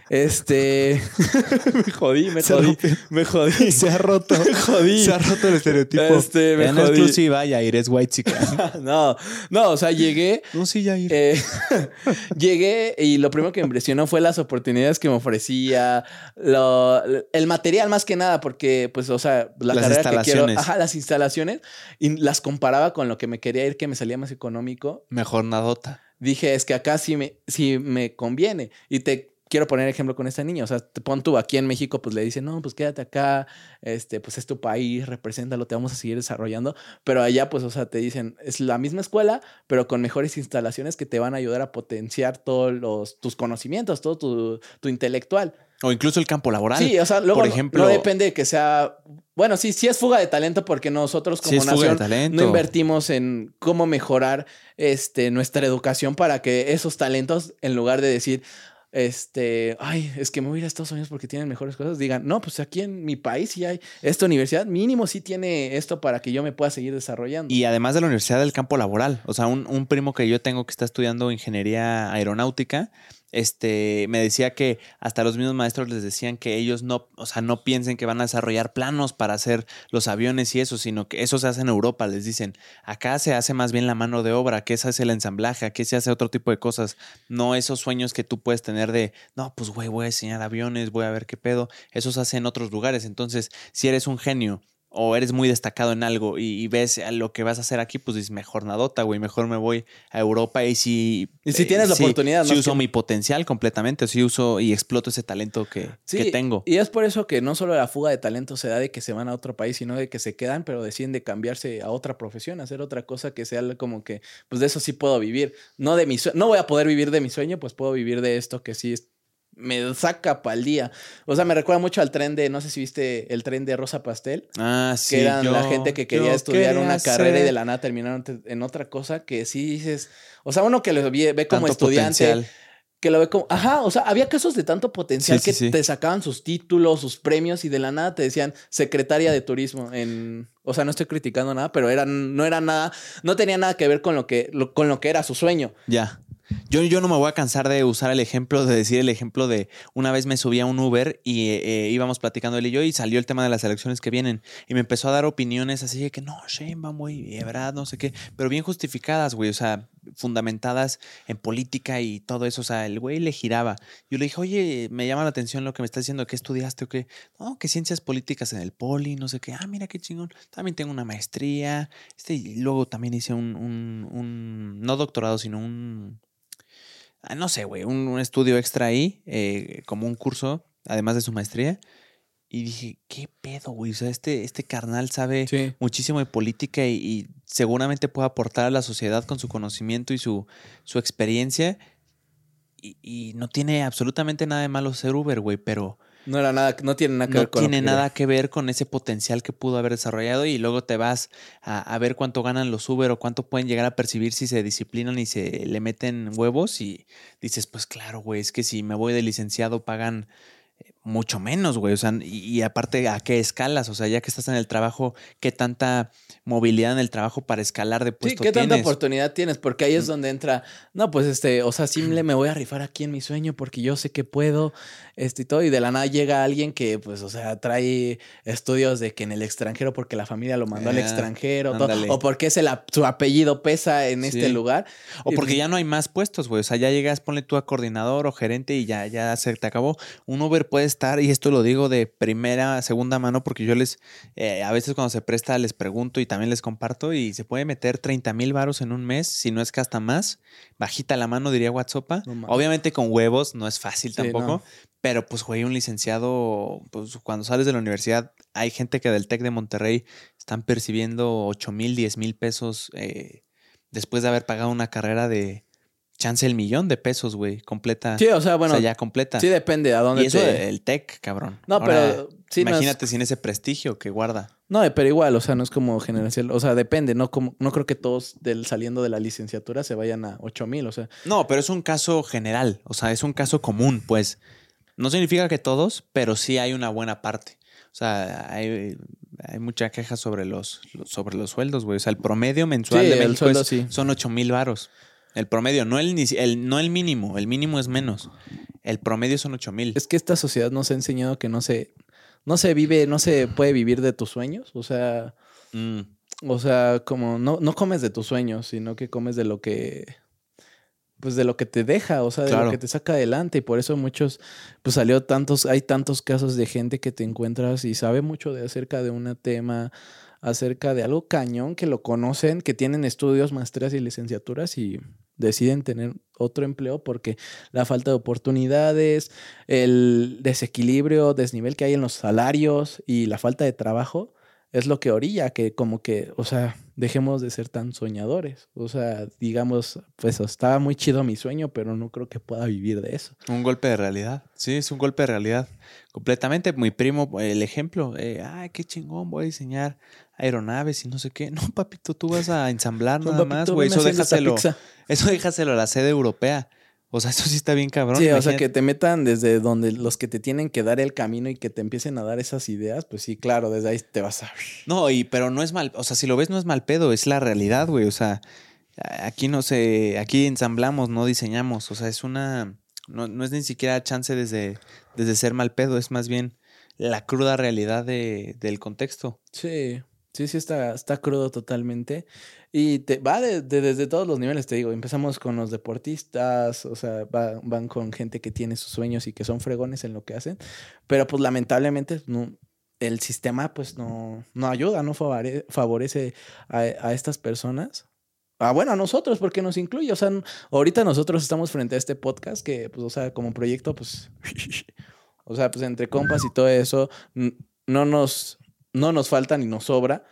Speaker 1: este, me jodí, me
Speaker 2: Se
Speaker 1: jodí,
Speaker 2: rompió.
Speaker 1: me jodí.
Speaker 2: Se ha roto.
Speaker 1: Me jodí.
Speaker 2: Se ha roto el estereotipo.
Speaker 1: Este, me
Speaker 2: en
Speaker 1: jodí.
Speaker 2: exclusiva, Yair es white chica.
Speaker 1: No, no, o sea, llegué
Speaker 2: no, sí, Yair.
Speaker 1: Eh, llegué y lo primero que me impresionó fue las oportunidades que me ofrecía, lo- el material más que nada, porque pues, o sea, la
Speaker 2: Las
Speaker 1: carrera que quiero,
Speaker 2: instalaciones.
Speaker 1: ajá, las instalaciones, y las comparaba con lo que me quería ir, que me salía más económico.
Speaker 2: Mejor nadota.
Speaker 1: Dije, es que acá sí me, sí me conviene. Y te quiero poner ejemplo con esta niña. O sea, te pon tú aquí en México, pues le dicen, no, pues quédate acá, este, pues es tu país, represéntalo, te vamos a seguir desarrollando. Pero allá, pues, o sea, te dicen, es la misma escuela, pero con mejores instalaciones que te van a ayudar a potenciar todos los, tus conocimientos, todo tu, tu intelectual.
Speaker 2: O incluso el campo laboral.
Speaker 1: Sí, o sea, luego
Speaker 2: Por ejemplo-
Speaker 1: no depende de que sea. Bueno, sí, sí es fuga de talento porque nosotros
Speaker 2: Sí
Speaker 1: como
Speaker 2: de
Speaker 1: nación no invertimos en cómo mejorar este, nuestra educación para que esos talentos, en lugar de decir, este, ay, es que me voy a ir a Estados Unidos porque tienen mejores cosas, digan, no, pues aquí en mi país sí hay esta universidad, mínimo sí tiene esto para que yo me pueda seguir desarrollando.
Speaker 2: Y además de la universidad del campo laboral. O sea, un, un primo que yo tengo que está estudiando ingeniería aeronáutica, este, me decía que hasta los mismos maestros les decían que ellos no, o sea, no piensen que van a desarrollar planos para hacer los aviones y eso, sino que eso se hace en Europa. Les dicen, acá se hace más bien la mano de obra, que se hace el ensamblaje, aquí se hace otro tipo de cosas. No esos sueños que tú puedes tener de, no, pues güey, voy a diseñar aviones, voy a ver qué pedo. Eso se hace en otros lugares. Entonces, si eres un genio o eres muy destacado en algo y, y ves a lo que vas a hacer aquí, pues dices, mejor nadota, güey, mejor me voy a Europa y si...
Speaker 1: Y si tienes la oportunidad,
Speaker 2: Si
Speaker 1: ¿no?
Speaker 2: uso
Speaker 1: Que-
Speaker 2: mi potencial completamente, si uso y exploto ese talento que,
Speaker 1: Sí,
Speaker 2: que tengo.
Speaker 1: Y es por eso que no solo la fuga de talento se da de que se van a otro país, sino de que se quedan, pero deciden de cambiarse a otra profesión, hacer otra cosa que sea como que, pues de eso sí puedo vivir. No de mi no voy a poder vivir de mi sueño, pues puedo vivir de esto que sí es- me saca para el día. O sea, me recuerda mucho al tren de, no sé si viste el tren de Rosa Pastel,
Speaker 2: Ah, sí.
Speaker 1: que eran la gente que quería estudiar
Speaker 2: quería
Speaker 1: una carrera y de la nada terminaron te- en otra cosa que sí dices, o sea, uno que lo ve, ve como
Speaker 2: tanto
Speaker 1: estudiante,
Speaker 2: potencial.
Speaker 1: que lo ve como, ajá, o sea, había casos de tanto potencial
Speaker 2: Sí,
Speaker 1: que
Speaker 2: sí, sí.
Speaker 1: te sacaban sus títulos, sus premios y de la nada te decían secretaria de turismo en, o sea, no estoy criticando nada, pero era, no era nada, no tenía nada que ver con lo que, lo- con lo que era su sueño.
Speaker 2: Ya. Yo, yo no me voy a cansar de usar el ejemplo, de decir el ejemplo de una vez me subí a un Uber y eh, eh, íbamos platicando él y yo y salió el tema de las elecciones que vienen y me empezó a dar opiniones así de que no, Sheinbaum, güey, Ebrard, no sé qué, pero bien justificadas, güey, o sea, fundamentadas en política y todo eso, o sea, el güey le giraba. Yo le dije, oye, me llama la atención lo que me estás diciendo, ¿qué estudiaste o qué? No, que ciencias políticas en el poli, no sé qué, ah, mira qué chingón, también tengo una maestría, este, y luego también hice un, no doctorado, sino un no sé, güey, un, un estudio extra ahí, eh, como un curso, además de su maestría. Y dije, ¿qué pedo, güey? O sea, este, este carnal sabe
Speaker 1: Sí.
Speaker 2: muchísimo de política y, y seguramente puede aportar a la sociedad con su conocimiento y su, su experiencia. Y, y no tiene absolutamente nada de malo ser Uber, güey, pero
Speaker 1: No era nada, no tiene nada que
Speaker 2: no
Speaker 1: ver con lo
Speaker 2: tiene nada que ver con ese potencial que pudo haber desarrollado y luego te vas a, a ver cuánto ganan los Uber o cuánto pueden llegar a percibir si se disciplinan y se le meten huevos y dices, pues claro, güey, es que si me voy de licenciado pagan eh, mucho menos, güey, o sea, y, y aparte a qué escalas, o sea, ya que estás en el trabajo, qué tanta movilidad en el trabajo para escalar de
Speaker 1: Sí,
Speaker 2: puesto
Speaker 1: ¿qué tanta oportunidad tienes? Porque ahí es donde entra, no, pues este, o sea, sí le me voy a rifar aquí en mi sueño porque yo sé que puedo, este y todo, y de la nada llega alguien que, pues, o sea, trae estudios de que en el extranjero porque la familia lo mandó al
Speaker 2: Ah,
Speaker 1: extranjero, todo, o porque es el, su apellido pesa en este
Speaker 2: Sí.
Speaker 1: lugar.
Speaker 2: O porque
Speaker 1: pues,
Speaker 2: ya no hay más puestos, güey. O sea, ya llegas, ponle tú a coordinador o gerente y ya, ya se te acabó. Un Uber puede estar, y esto lo digo de primera, segunda mano, porque yo les, eh, a veces cuando se presta les pregunto y también les comparto, y se puede meter 30 mil varos en un mes, si no es que hasta más, bajita la mano, diría WhatsApp. Obviamente con huevos no es fácil tampoco, pero pues, güey, un licenciado, pues cuando sales de la universidad, hay gente que del TEC de Monterrey están percibiendo 8 mil, 10 mil pesos eh, después de haber pagado una carrera de chance el millón de pesos, güey, completa.
Speaker 1: Sí, o sea, bueno.
Speaker 2: O sea, ya completa.
Speaker 1: Sí, depende a dónde
Speaker 2: Y eso el tech, cabrón.
Speaker 1: No, pero.
Speaker 2: Sí, imagínate sin ese prestigio que guarda.
Speaker 1: No, pero igual, o sea, no es como generación. O sea, depende, no como, no creo que todos del saliendo de la licenciatura se vayan a 8 mil, o sea.
Speaker 2: No, pero es un caso general. O sea, es un caso común, pues. No significa que todos, pero sí hay una buena parte. O sea, hay, hay mucha queja sobre los, sobre los sueldos, güey. O sea, el promedio mensual de México son 8 mil varos. El promedio, no el, el, no el mínimo. El mínimo es menos. El promedio son 8 mil.
Speaker 1: Es que esta sociedad nos ha enseñado que no se, no se vive, no se puede vivir de tus sueños. O sea, mm. o sea, como no, no comes de tus sueños, sino que comes de lo que, pues de lo que te deja, o sea, de lo que te saca adelante. Y por eso muchos, pues salió tantos, hay tantos casos de gente que te encuentras y sabe mucho de acerca de un tema acerca de algo cañón que lo conocen, que tienen estudios, maestrías y licenciaturas y deciden tener otro empleo porque la falta de oportunidades, el desequilibrio, desnivel que hay en los salarios y la falta de trabajo es lo que orilla que como que, o sea, dejemos de ser tan soñadores. O sea, digamos, pues estaba muy chido mi sueño, pero no creo que pueda vivir de eso.
Speaker 2: Un golpe de realidad. Sí, es un golpe de realidad. Completamente. Mi primo, el ejemplo, eh, ay, qué chingón, voy a diseñar aeronaves y no sé qué. No, papito, tú vas a ensamblar nada más, güey. Eso déjaselo, eso déjaselo a la sede europea. O sea, eso sí está bien cabrón.
Speaker 1: Sí, o sea, que te metan desde donde los que te tienen que dar el camino y que te empiecen a dar esas ideas, pues sí, claro, desde ahí te vas a...
Speaker 2: No, y pero no es mal, o sea, si lo ves no es mal pedo, es la realidad, güey. O sea, aquí no sé, aquí ensamblamos, no diseñamos. O sea, es una, no, no es ni siquiera chance desde, desde ser mal pedo, es más bien la cruda realidad de, del contexto.
Speaker 1: Sí. Sí, sí, está, está crudo totalmente. Y va de, desde todos los niveles, te digo. Empezamos con los deportistas, o sea, van con gente que tiene sus sueños y que son fregones en lo que hacen. Pero pues lamentablemente no, el sistema pues no, no ayuda, no favorece a, a estas personas. Ah, bueno, a nosotros, porque nos incluye. O sea, ahorita nosotros estamos frente a este podcast que, pues, o sea, como proyecto, pues, o sea, pues entre compas y todo eso, no nos no nos falta ni nos sobra,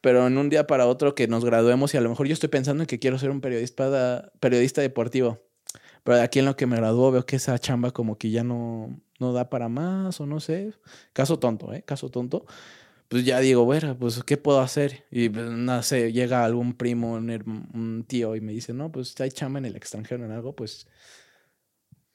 Speaker 1: pero en un día para otro que nos graduemos y a lo mejor yo estoy pensando en que quiero ser un periodista, periodista deportivo, pero de aquí en lo que me graduó veo que esa chamba como que ya no, no da para más o no sé, caso tonto, ¿eh? Caso tonto. Pues ya digo, bueno, pues ¿qué puedo hacer? Y pues, no sé, llega algún primo, un, tío y me dice, no, pues hay chamba en el extranjero en algo, pues...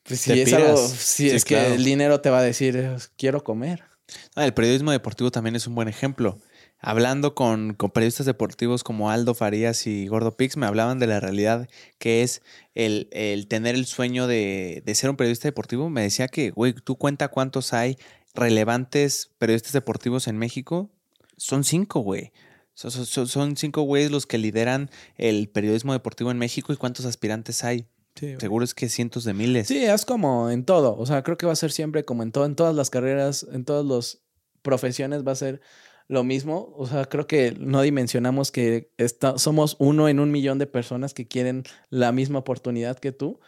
Speaker 1: Pues si es algo, si es que el dinero te va a decir, quiero comer.
Speaker 2: El periodismo deportivo también es un buen ejemplo. Hablando con, periodistas deportivos como Aldo Farías y Gordo Pix, me hablaban de la realidad que es el, tener el sueño de, ser un periodista deportivo. Me decía que, güey, tú cuenta cuántos hay relevantes periodistas deportivos en México. Son cinco, güey. Son cinco güeyes los que lideran el periodismo deportivo en México y cuántos aspirantes hay. Seguro es que cientos de miles.
Speaker 1: Sí, es como en todo. O sea, creo que va a ser siempre como en todo, en todas las carreras, en todas las profesiones va a ser lo mismo. O sea, creo que no dimensionamos que somos uno en un millón de personas que quieren la misma oportunidad que tú.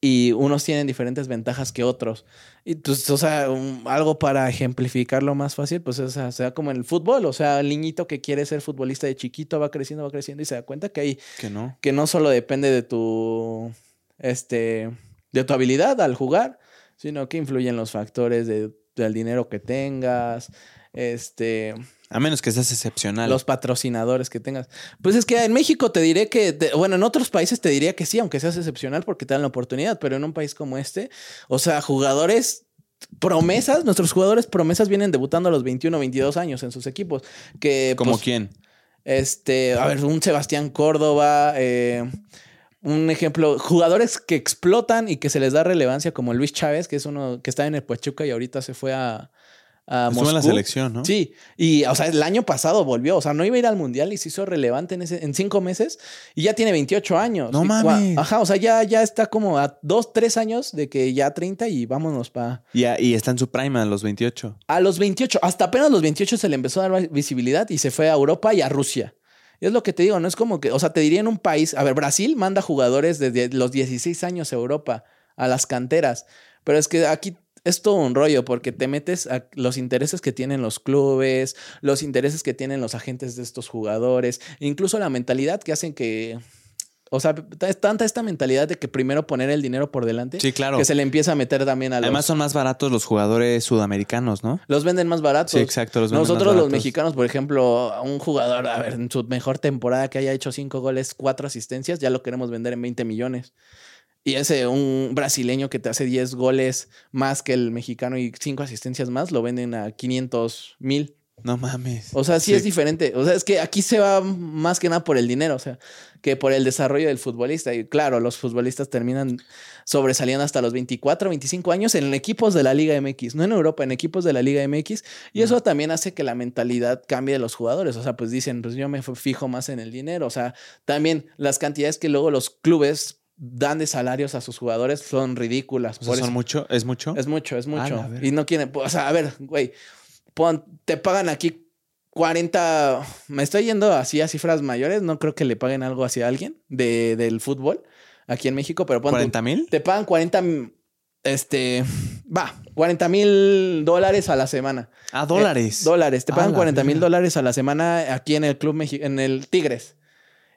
Speaker 1: Y unos tienen diferentes ventajas que otros. Y pues, o sea, algo para ejemplificarlo más fácil, pues o sea, sea como en el fútbol. O sea, el niñito que quiere ser futbolista de chiquito va creciendo, va creciendo y se da cuenta que hay.
Speaker 2: Que no.
Speaker 1: Que no solo depende de tu. Este. De tu habilidad al jugar, sino que influyen los factores de, del dinero que tengas. Este.
Speaker 2: A menos que seas excepcional.
Speaker 1: Los patrocinadores que tengas. Pues es que en México te diré que, bueno, en otros países te diría que sí, aunque seas excepcional porque te dan la oportunidad, pero en un país como este, o sea, jugadores promesas, nuestros jugadores promesas vienen debutando a los 21 o 22 años en sus equipos. Que,
Speaker 2: ¿Como
Speaker 1: pues,
Speaker 2: quién?
Speaker 1: Este, a ver, un Sebastián Córdoba, eh, un ejemplo, jugadores que explotan y que se les da relevancia, como Luis Chávez, que es uno que está en el Pachuca y ahorita se fue a, a
Speaker 2: Estuvo en la selección, ¿no?
Speaker 1: Sí, y o sea, el año pasado volvió, o sea, no iba a ir al mundial y se hizo relevante en, ese, en cinco meses y ya tiene 28 años.
Speaker 2: No mames.
Speaker 1: Ajá, o sea, ya, ya está como a dos, tres años de que ya 30 y vámonos para...
Speaker 2: Y, y está en su prime a los 28.
Speaker 1: A los 28, hasta apenas los 28 se le empezó a dar visibilidad y se fue a Europa y a Rusia. Y es lo que te digo, no es como que, o sea, te diría en un país, a ver, Brasil manda jugadores desde los 16 años a Europa, a las canteras, pero es que aquí es todo un rollo porque te metes a los intereses que tienen los clubes, los intereses que tienen los agentes de estos jugadores, incluso la mentalidad que hacen que, o sea, es tanta esta mentalidad de que primero poner el dinero por delante,
Speaker 2: Sí, claro.
Speaker 1: que se le empieza a meter también a los...
Speaker 2: Además son más baratos los jugadores sudamericanos, ¿no?
Speaker 1: los venden más baratos.
Speaker 2: Sí, exacto. Los venden más
Speaker 1: Nosotros los mexicanos, por ejemplo, un jugador, a ver, en su mejor temporada que haya hecho cinco goles, cuatro asistencias, ya lo queremos vender en 20 millones. Y ese, un brasileño que te hace 10 goles más que el mexicano y cinco asistencias más, lo venden a 500 mil.
Speaker 2: No mames.
Speaker 1: O sea, sí,
Speaker 2: Sí.
Speaker 1: es diferente. O sea, es que aquí se va más que nada por el dinero, o sea, que por el desarrollo del futbolista. Y claro, los futbolistas terminan sobresaliendo hasta los 24, 25 años en equipos de la Liga MX, no en Europa, en equipos de la Liga MX. Y eso también hace que la mentalidad cambie de los jugadores. O sea, pues dicen, pues yo me fijo más en el dinero. O sea, también las cantidades que luego los clubes dan de salarios a sus jugadores son ridículas.
Speaker 2: O sea,
Speaker 1: Por
Speaker 2: son
Speaker 1: eso-
Speaker 2: mucho, ¿Es mucho?
Speaker 1: es mucho, es mucho. Y no quieren, o sea, a ver, güey, pon- te pagan aquí 40, me estoy yendo así a cifras mayores, no creo que le paguen algo así a alguien de, del fútbol aquí en México, pero pon tú,
Speaker 2: ¿40 mil?
Speaker 1: te pagan 40, este, va, 40 mil dólares a la semana.
Speaker 2: Ah, dólares.
Speaker 1: Eh, dólares, te pagan
Speaker 2: la
Speaker 1: 40 mil dólares a la semana aquí en el club, Mexi- en el Tigres.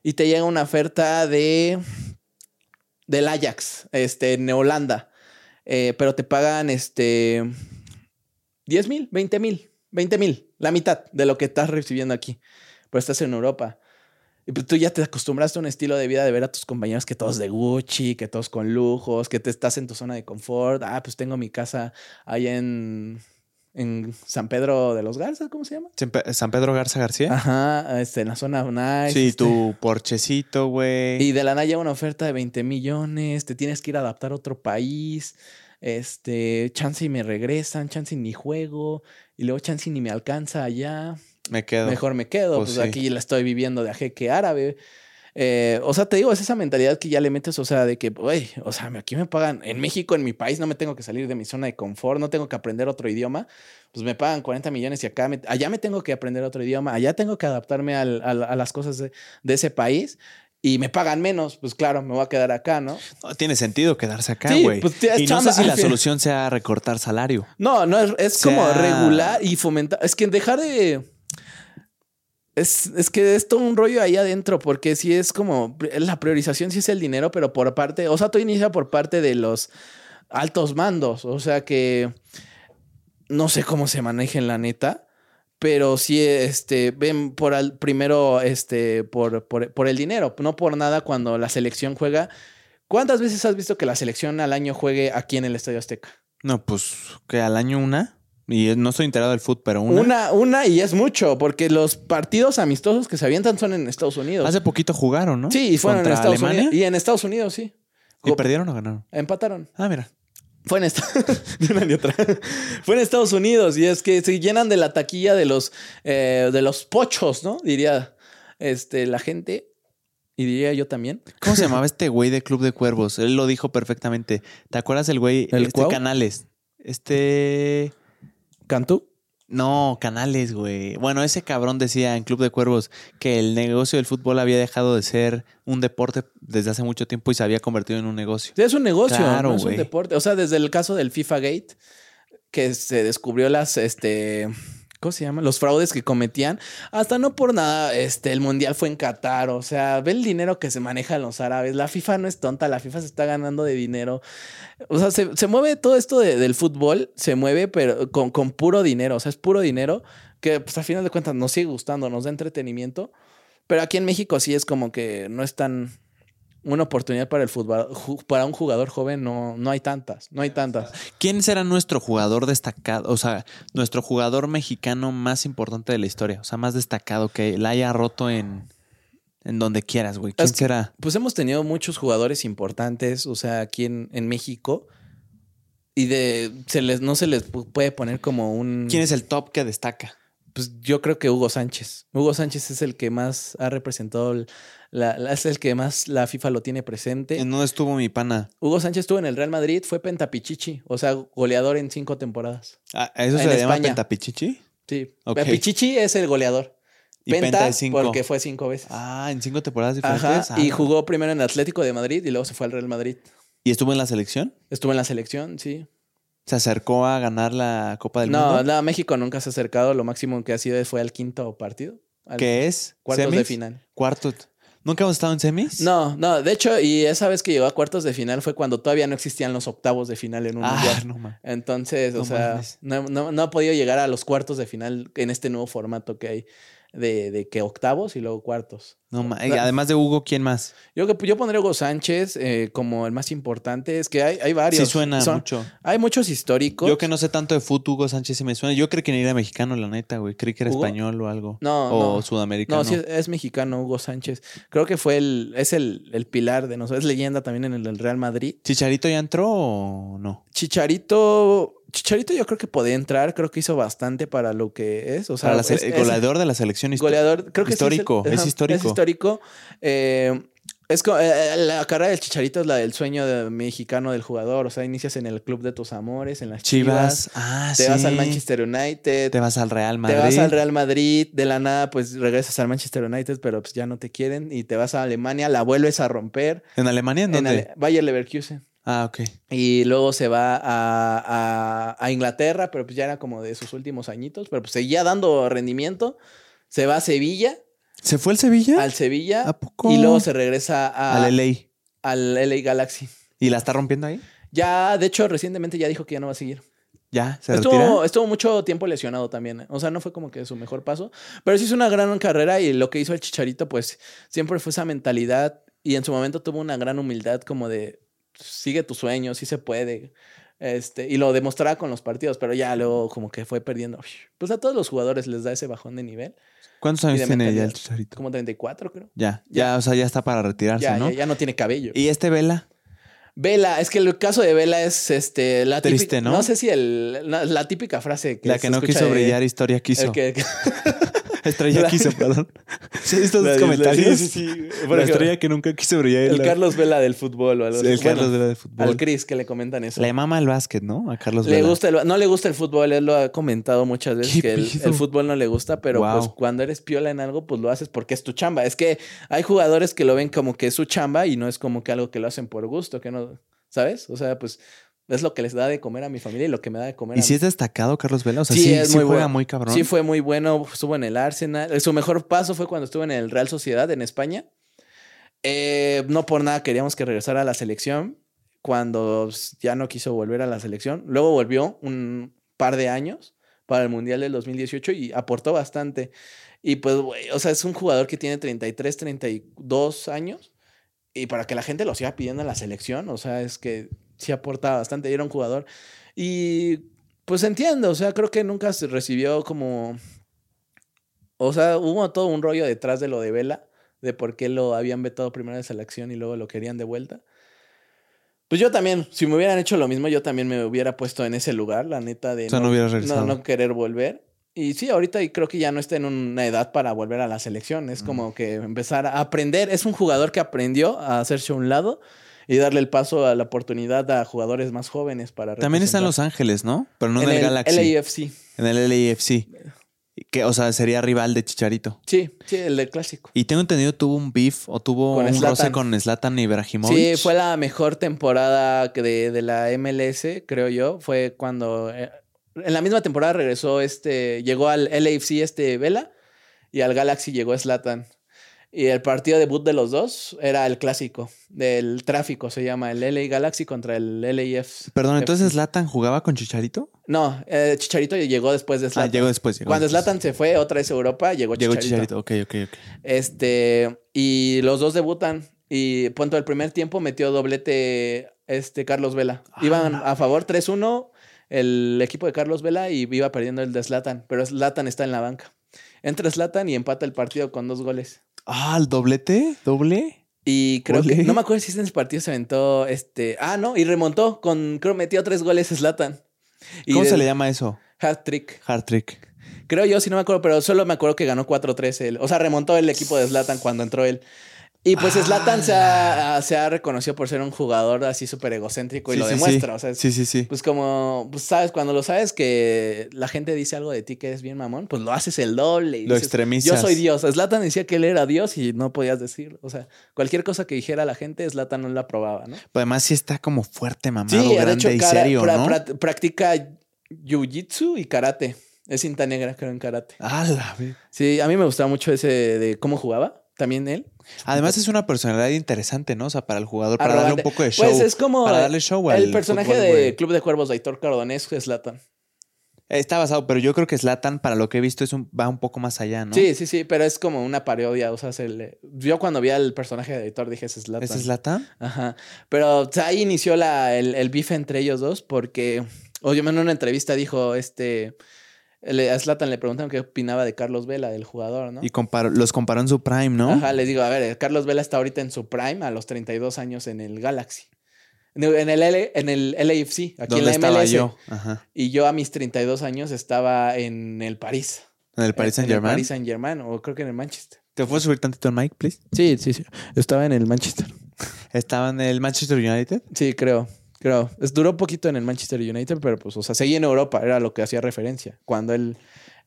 Speaker 1: Y te llega una oferta de del Ajax, este, en Holanda. Eh, pero te pagan este 10 mil, 20 mil, 20 mil, la mitad de lo que estás recibiendo aquí. Pero estás en Europa. Y pues tú ya te acostumbraste a un estilo de vida de ver a tus compañeros que todos de Gucci, que todos con lujos, que te estás en tu zona de confort. Ah, pues tengo mi casa allá en, en San Pedro de los Garza, ¿cómo se llama?
Speaker 2: San Pe- San Pedro Garza García.
Speaker 1: Ajá, este, en la zona nice.
Speaker 2: sí,
Speaker 1: este.
Speaker 2: tu porchecito, güey.
Speaker 1: Y de la nada llega una oferta de 20 millones, te tienes que ir a adaptar a otro país, este, chance y me regresan, chance y ni juego, y luego chance y ni me alcanza allá,
Speaker 2: Me quedo.
Speaker 1: mejor me quedo,
Speaker 2: Pues
Speaker 1: pues,
Speaker 2: sí.
Speaker 1: aquí la estoy viviendo de jeque árabe. Eh, o sea, te digo, es esa mentalidad que ya le metes, o sea, de que, güey, o sea, aquí me pagan, en México, en mi país, no me tengo que salir de mi zona de confort, no tengo que aprender otro idioma, pues me pagan 40 millones y acá, me- allá me tengo que aprender otro idioma, allá tengo que adaptarme al- al- a las cosas de, de ese país y me pagan menos, pues claro, me voy a quedar acá, ¿no?
Speaker 2: No, tiene sentido quedarse acá,
Speaker 1: Sí,
Speaker 2: güey.
Speaker 1: pues, es
Speaker 2: y no sé si la solución sea recortar salario.
Speaker 1: No, no, es, es como regular y fomentar. Es que dejar de. Es, es que es todo un rollo ahí adentro, porque sí es como. La priorización sí es el dinero, pero por parte. O sea, todo inicia por parte de los altos mandos. O sea que. No sé cómo se manejen la neta. Pero sí, este, ven por al, primero, este, por, por, por el dinero, no por nada cuando la selección juega. ¿Cuántas veces has visto que la selección al año juegue aquí en el Estadio Azteca?
Speaker 2: No, pues que al año una. Y no estoy enterado del fútbol, pero una.
Speaker 1: Una, una y es mucho, porque los partidos amistosos que se avientan son en Estados Unidos.
Speaker 2: Hace poquito jugaron, ¿no?
Speaker 1: sí, y fueron en Estados
Speaker 2: Alemania.
Speaker 1: Unidos. Y en Estados Unidos, sí.
Speaker 2: ¿Y perdieron o ganaron?
Speaker 1: Empataron.
Speaker 2: Ah, mira.
Speaker 1: Fue en, esta-. Fue en Estados Unidos y es que se llenan de la taquilla de los, eh, de los pochos, ¿no? Diría este, la gente. Y diría yo también.
Speaker 2: ¿Cómo se llamaba este güey de Club de Cuervos? Él lo dijo perfectamente. ¿Te acuerdas el güey?
Speaker 1: ¿El
Speaker 2: este
Speaker 1: Cuau?
Speaker 2: Canales. Este.
Speaker 1: ¿Cantú?
Speaker 2: No, Canales, güey. Bueno, ese cabrón decía en Club de Cuervos que el negocio del fútbol había dejado de ser un deporte desde hace mucho tiempo y se había convertido en un negocio.
Speaker 1: Sí, es un negocio,
Speaker 2: Claro,
Speaker 1: no es un deporte. O sea, desde el caso del FIFA Gate, que se descubrió las, este, ¿cómo se llama? Los fraudes que cometían. Hasta no por nada, este, el mundial fue en Qatar. O sea, ve el dinero que se maneja los árabes. La FIFA no es tonta, la FIFA se está ganando de dinero. O sea, se, se mueve todo esto de- del fútbol, se mueve, pero con, con puro dinero. O sea, es puro dinero que, pues, a final de cuentas nos sigue gustando, nos da entretenimiento. Pero aquí en México sí es como que no es tan una oportunidad para el fútbol, para un jugador joven no, no hay tantas, no hay tantas.
Speaker 2: ¿Quién será nuestro jugador destacado? O sea, nuestro jugador mexicano más importante de la historia. O sea, más destacado que la haya roto en, en donde quieras, güey. ¿Quién
Speaker 1: Es que-
Speaker 2: será?
Speaker 1: Pues hemos tenido muchos jugadores importantes, o sea, aquí en, en México. Y de se les no se les pu- puede poner como un
Speaker 2: ¿Quién es el top que destaca?
Speaker 1: pues yo creo que Hugo Sánchez. Hugo Sánchez es el que más ha representado el- la, la- es el que más la FIFA lo tiene presente.
Speaker 2: ¿En dónde estuvo mi pana?
Speaker 1: Hugo Sánchez estuvo en el Real Madrid, fue pentapichichi, o sea, goleador en cinco temporadas.
Speaker 2: Ah, ¿Eso se
Speaker 1: En
Speaker 2: le llama pentapichichi?
Speaker 1: Sí.
Speaker 2: Ok.
Speaker 1: Pichichi es el goleador.
Speaker 2: Y
Speaker 1: Penta,
Speaker 2: penta es cinco.
Speaker 1: porque fue cinco veces.
Speaker 2: Ah, en cinco temporadas
Speaker 1: Ajá.
Speaker 2: diferentes.
Speaker 1: Y
Speaker 2: Ah.
Speaker 1: jugó primero en Atlético de Madrid y luego se fue al Real Madrid.
Speaker 2: ¿Y estuvo en la selección?
Speaker 1: Estuvo en la selección, sí.
Speaker 2: ¿Se acercó a ganar la Copa del
Speaker 1: No,
Speaker 2: Mundo?
Speaker 1: no, México nunca se ha acercado. Lo máximo que ha sido fue al quinto partido. Al
Speaker 2: ¿Qué es?
Speaker 1: Cuartos de final.
Speaker 2: Cuartos. ¿Nunca hemos estado en semis?
Speaker 1: No, no, de hecho, y esa vez que llegó a cuartos de final fue cuando todavía no existían los octavos de final en un
Speaker 2: Ah,
Speaker 1: mundial.
Speaker 2: no man.
Speaker 1: Entonces,
Speaker 2: No
Speaker 1: o sea,
Speaker 2: mames.
Speaker 1: no, no- no ha podido llegar a los cuartos de final en este nuevo formato que hay de, de que octavos y luego cuartos.
Speaker 2: No y Además de Hugo, ¿quién más?
Speaker 1: Yo, yo pondré a Hugo Sánchez eh, como el más importante. Es que hay, hay varios.
Speaker 2: Sí suena
Speaker 1: Son-
Speaker 2: mucho.
Speaker 1: Hay muchos históricos.
Speaker 2: Yo que no sé tanto de fútbol, Hugo Sánchez sí me suena. Yo creí que ni era mexicano, la neta, güey. Creí que era
Speaker 1: ¿Hugo?
Speaker 2: español o algo.
Speaker 1: No,
Speaker 2: O
Speaker 1: no.
Speaker 2: sudamericano.
Speaker 1: No, sí, es, es mexicano, Hugo Sánchez. Creo que fue el, es el, el pilar de nosotros. Es leyenda también en el, del Real Madrid.
Speaker 2: ¿Chicharito ya entró o no?
Speaker 1: Chicharito. Chicharito yo creo que podía entrar. Creo que hizo bastante para lo que es. O sea,
Speaker 2: Para la
Speaker 1: es-
Speaker 2: el
Speaker 1: es-
Speaker 2: goleador de la selección histórica.
Speaker 1: goleador. Creo que sí
Speaker 2: Histórico, es histórico.
Speaker 1: Es histórico. Eh, es co- eh, la carrera del Chicharito es la del sueño de- mexicano del jugador. O sea, inicias en el club de tus amores, en las Chivas.
Speaker 2: Chivas. Ah,
Speaker 1: te
Speaker 2: sí.
Speaker 1: vas al Manchester United.
Speaker 2: Te vas al Real Madrid.
Speaker 1: Te vas al Real Madrid, de la nada, pues regresas al Manchester United, pero pues ya no te quieren. Y te vas a Alemania, la vuelves a romper.
Speaker 2: ¿En Alemania? ¿En
Speaker 1: En
Speaker 2: dónde?
Speaker 1: Ale- Bayer Leverkusen.
Speaker 2: Ah, ok.
Speaker 1: Y luego se va a, a- a Inglaterra, pero pues ya era como de sus últimos añitos, pero pues seguía dando rendimiento. Se va a Sevilla,
Speaker 2: ¿Se fue el Sevilla?
Speaker 1: al Sevilla,
Speaker 2: ¿A poco?
Speaker 1: y luego se regresa a-
Speaker 2: Al LA.
Speaker 1: al LA Galaxy.
Speaker 2: ¿Y la está rompiendo ahí?
Speaker 1: Ya, de hecho, recientemente ya dijo que ya no va a seguir.
Speaker 2: ¿Ya? ¿Se
Speaker 1: Estuvo,
Speaker 2: retira?
Speaker 1: estuvo mucho tiempo lesionado también. ¿eh? O sea, no fue como que su mejor paso. Pero sí hizo una gran carrera y lo que hizo el Chicharito, pues siempre fue esa mentalidad. Y en su momento tuvo una gran humildad como de sigue tu sueño, sí se puede. Este, y lo demostraba con los partidos, pero ya luego como que fue perdiendo. Pues a todos los jugadores les da ese bajón de nivel.
Speaker 2: ¿Cuántos años tiene ya el. Chicharito?
Speaker 1: Como 34, creo.
Speaker 2: Ya, ya, o sea, ya está para retirarse,
Speaker 1: Ya,
Speaker 2: ¿no?
Speaker 1: ya, ya no tiene cabello.
Speaker 2: ¿Y este Vela?
Speaker 1: Vela, es que el caso de Vela es este la
Speaker 2: Triste,
Speaker 1: típica-
Speaker 2: ¿no?
Speaker 1: No sé si el, la, la típica frase que
Speaker 2: la que
Speaker 1: se
Speaker 2: no quiso
Speaker 1: de-
Speaker 2: brillar, historia quiso.
Speaker 1: que-
Speaker 2: Estrella
Speaker 1: La-
Speaker 2: quiso, perdón. ¿Sí has visto
Speaker 1: La-
Speaker 2: comentarios?
Speaker 1: sí, sí, sí. Por
Speaker 2: La estrella que nunca quiso brillar.
Speaker 1: El Carlos Vela del fútbol o algo
Speaker 2: Sí, el Carlos
Speaker 1: Bueno,
Speaker 2: Vela de fútbol.
Speaker 1: Al Chris que le comentan eso.
Speaker 2: Le mama el básquet, ¿no? A Carlos
Speaker 1: Le
Speaker 2: Vela.
Speaker 1: gusta el- no le gusta el fútbol, él lo ha comentado muchas veces
Speaker 2: ¿Qué
Speaker 1: que el, fútbol no le gusta, pero
Speaker 2: Wow.
Speaker 1: pues cuando eres piola en algo, pues lo haces porque es tu chamba. Es que hay jugadores que lo ven como que es su chamba y no es como que algo que lo hacen por gusto, que no, ¿sabes? O sea, pues es lo que les da de comer a mi familia y lo que me da de comer
Speaker 2: ¿Y
Speaker 1: a
Speaker 2: si
Speaker 1: mí.
Speaker 2: es destacado Carlos Vela? O sea,
Speaker 1: Sí,
Speaker 2: sí,
Speaker 1: es
Speaker 2: sí
Speaker 1: muy
Speaker 2: juega
Speaker 1: bueno.
Speaker 2: muy cabrón.
Speaker 1: Sí, fue muy bueno. Estuvo en el Arsenal. Su mejor paso fue cuando estuvo en el Real Sociedad en España. Eh, no por nada queríamos que regresara a la selección. Cuando ya no quiso volver a la selección. Luego volvió un par de años para el Mundial del 2018 y aportó bastante. Y pues, güey, o sea, es un jugador que tiene 33, 32 años. Y para que la gente lo siga pidiendo en la selección, o sea, es que sí aporta bastante. Y era un jugador. Y pues entiendo, o sea, creo que nunca se recibió como. O sea, hubo todo un rollo detrás de lo de Vela, de por qué lo habían vetado primero de selección y luego lo querían de vuelta. Pues yo también, si me hubieran hecho lo mismo, yo también me hubiera puesto en ese lugar, la neta, de
Speaker 2: O sea, no hubieras regresado.
Speaker 1: no, no querer volver. Y sí, ahorita creo que ya no está en una edad para volver a la selección. Es como que empezar a aprender. Es un jugador que aprendió a hacerse a un lado y darle el paso a la oportunidad a jugadores más jóvenes para
Speaker 2: También está en Los. Ángeles, ¿no? Pero no en,
Speaker 1: en
Speaker 2: el,
Speaker 1: el
Speaker 2: Galaxy.
Speaker 1: LAFC.
Speaker 2: En el LAFC. Que, o sea, sería rival de Chicharito.
Speaker 1: Sí, sí, el del clásico.
Speaker 2: Y tengo entendido tuvo un beef o tuvo
Speaker 1: Con
Speaker 2: un roce con Zlatan Ibrahimovic.
Speaker 1: Sí, fue la mejor temporada que de, de la MLS, creo yo. Fue cuando eh, en la misma temporada regresó este, llegó al LAFC este Vela y al Galaxy llegó Slatan. Y el partido debut de los dos era el clásico del tráfico, se llama el LA Galaxy contra el LAF.
Speaker 2: Perdón, entonces Zlatan jugaba con Chicharito?
Speaker 1: No, eh, Chicharito llegó después de
Speaker 2: Ah,
Speaker 1: Zlatan.
Speaker 2: llegó después. Llegó
Speaker 1: Cuando. Zlatan se fue otra vez a Europa, llegó
Speaker 2: Llegó
Speaker 1: Chicharito.
Speaker 2: Chicharito. Ok, ok, ok.
Speaker 1: Este, y los dos debutan. Y punto el primer tiempo metió doblete este Carlos Vela.
Speaker 2: Ah.
Speaker 1: Iban a favor 3-1 el equipo de Carlos Vela y iba perdiendo el de Slatan. Pero Slatan está en la banca. Entra Slatan y empata el partido con dos goles.
Speaker 2: Ah, el doblete, doble.
Speaker 1: Y creo que, no me acuerdo si en ese partido se aventó este. Ah, no, y remontó con, creo metió tres goles Slatan.
Speaker 2: ¿Cómo se le llama eso?
Speaker 1: Hat trick.
Speaker 2: Hard trick.
Speaker 1: Creo yo, si no me acuerdo, pero solo me acuerdo que ganó 4-3 él. O sea, remontó el equipo de Slatan cuando entró él. Y pues
Speaker 2: Ah.
Speaker 1: Slatan se ha, se ha reconocido por ser un jugador así súper egocéntrico y
Speaker 2: Sí,
Speaker 1: lo
Speaker 2: sí,
Speaker 1: demuestra.
Speaker 2: sí.
Speaker 1: O sea,
Speaker 2: sí, sí, sí.
Speaker 1: pues como, pues sabes, cuando lo sabes que la gente dice algo de ti que eres bien mamón, pues lo haces el doble. y
Speaker 2: Lo
Speaker 1: dices,
Speaker 2: extremizas.
Speaker 1: Yo soy Dios. Slatan decía que él era Dios y no podías decirlo. O sea, cualquier cosa que dijera la gente, Slatan no la aprobaba, ¿no?
Speaker 2: Pero además sí está como fuerte, mamado,
Speaker 1: Sí, de
Speaker 2: grande
Speaker 1: hecho,
Speaker 2: y serio,
Speaker 1: pra-
Speaker 2: ¿no?
Speaker 1: pra- practica jiu-jitsu y karate. Es cinta negra, creo, en karate.
Speaker 2: Ah,
Speaker 1: Sí, a mí me gustaba mucho ese de cómo jugaba. También él.
Speaker 2: Además es una personalidad interesante, ¿no? O sea, para el jugador, para darle un poco de show.
Speaker 1: Pues es como
Speaker 2: para darle show al
Speaker 1: el personaje
Speaker 2: fútbol,
Speaker 1: de. Club de Cuervos de Aitor Cardonés es Zlatan.
Speaker 2: Está basado, pero yo creo que Slatan, para lo que he visto, es un, va un poco más allá, ¿no?
Speaker 1: Sí, sí, sí, pero es como una parodia. O sea, se le- yo cuando vi al personaje de Aitor dije, es Zlatan.
Speaker 2: ¿Ese es Slatan?
Speaker 1: Ajá. Pero o sea, ahí inició la, el, el bife entre ellos dos porque, oye, en una entrevista dijo, este, a Zlatan le preguntaron qué opinaba de Carlos Vela, del jugador, ¿no?
Speaker 2: Y comparó- los comparó en su prime, ¿no?
Speaker 1: Ajá, les digo, a ver, Carlos Vela está ahorita en su prime a los 32 años en el Galaxy. En el, L, en el LAFC, aquí en
Speaker 2: ¿Dónde
Speaker 1: la
Speaker 2: estaba
Speaker 1: MLS.
Speaker 2: yo? Ajá.
Speaker 1: Y yo a mis 32 años estaba en el París.
Speaker 2: En el Paris
Speaker 1: En
Speaker 2: Saint
Speaker 1: el
Speaker 2: Germain.
Speaker 1: Paris Saint Germain, o creo que en el Manchester.
Speaker 2: ¿Te puedo subir tantito el mic, please?
Speaker 1: Sí, sí, sí. Estaba en el Manchester.
Speaker 2: Estaba en el Manchester United.
Speaker 1: Sí, creo. Creo. Es, duró poquito en el Manchester United, pero pues, o sea, seguía en Europa, era lo que hacía referencia. Cuando él,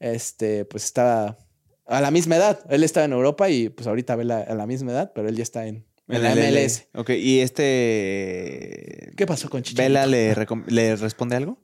Speaker 1: este, pues estaba a la misma edad. Él estaba en Europa y pues ahorita ve la- a la misma edad, pero él ya está en, en la. MLS.
Speaker 2: Ok, y este.
Speaker 1: ¿Qué pasó con Chicharito?
Speaker 2: ¿Vela le, le responde algo?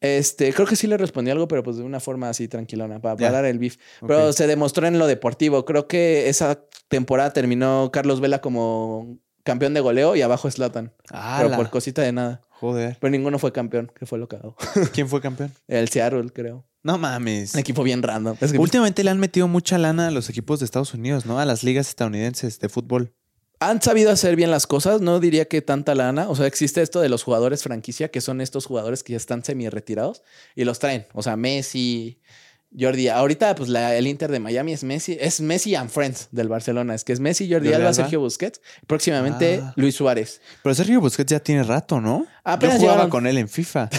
Speaker 1: Este, creo que sí le respondí algo, pero pues de una forma así tranquilona, para, para dar el beef. Pero se demostró en lo deportivo. Creo que esa temporada terminó Carlos Vela como campeón de goleo y abajo Slatan.
Speaker 2: Ah,
Speaker 1: pero por cosita de nada.
Speaker 2: Joder.
Speaker 1: Pero ninguno fue campeón, que fue lo cagado.
Speaker 2: ¿Quién fue campeón?
Speaker 1: El Seattle, creo.
Speaker 2: No mames.
Speaker 1: Un equipo bien random. Es que
Speaker 2: Últimamente le han metido mucha lana a los equipos de Estados Unidos, ¿no? A las ligas estadounidenses de fútbol.
Speaker 1: han sabido hacer bien las cosas. No diría que tanta lana. O sea, existe esto de los jugadores franquicia, que son estos jugadores que ya están semi retirados y los traen. O sea, Messi, Jordi. Ahorita, pues la- el Inter de Miami es Messi. Es Messi and Friends del Barcelona. Es que es Messi, Jordi,
Speaker 2: Jordi
Speaker 1: Alba,
Speaker 2: Alba.
Speaker 1: Sergio Busquets. Próximamente
Speaker 2: Ah.
Speaker 1: Luis Suárez.
Speaker 2: Pero Sergio Busquets ya tiene rato, ¿no?
Speaker 1: Apenas
Speaker 2: Yo jugaba
Speaker 1: llegaron.
Speaker 2: con él en FIFA.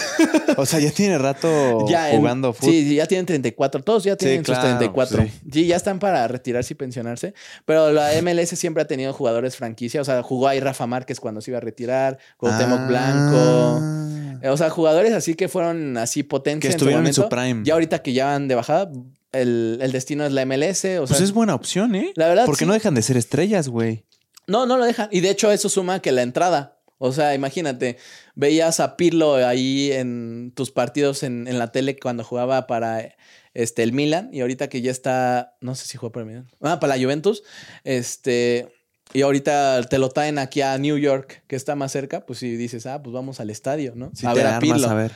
Speaker 2: o sea, ya tiene rato
Speaker 1: Ya en-
Speaker 2: jugando fútbol.
Speaker 1: Sí, sí, ya tienen 34. Todos ya tienen
Speaker 2: claro,
Speaker 1: sus 34.
Speaker 2: sí.
Speaker 1: Sí. ya están para retirarse y pensionarse. Pero la MLS siempre ha tenido jugadores franquicia. O sea, jugó ahí Rafa Márquez cuando se iba a retirar. Cuauhtémoc
Speaker 2: Ah.
Speaker 1: Blanco. O sea, jugadores así que fueron así potencia
Speaker 2: Que
Speaker 1: en su
Speaker 2: estuvieron en su
Speaker 1: momento.
Speaker 2: prime.
Speaker 1: Ya ahorita que ya van de bajada, el, el destino es la MLS. O sea,
Speaker 2: Pues es buena opción, ¿eh?
Speaker 1: la verdad,
Speaker 2: Porque
Speaker 1: sí.
Speaker 2: no dejan de ser estrellas, güey.
Speaker 1: no, no lo dejan. Y de hecho, eso suma que la entrada. O sea, imagínate, veías a Pirlo ahí en tus partidos en, en la tele cuando jugaba para este, el Milan y ahorita que ya está, no sé si juega para el Milan, ah, para la Juventus, este, y ahorita te lo traen aquí a New York, que está más cerca, pues si dices, ah, pues vamos al estadio, ¿no?
Speaker 2: Si
Speaker 1: a
Speaker 2: te
Speaker 1: ver a
Speaker 2: armas,
Speaker 1: Pirlo.
Speaker 2: a ver.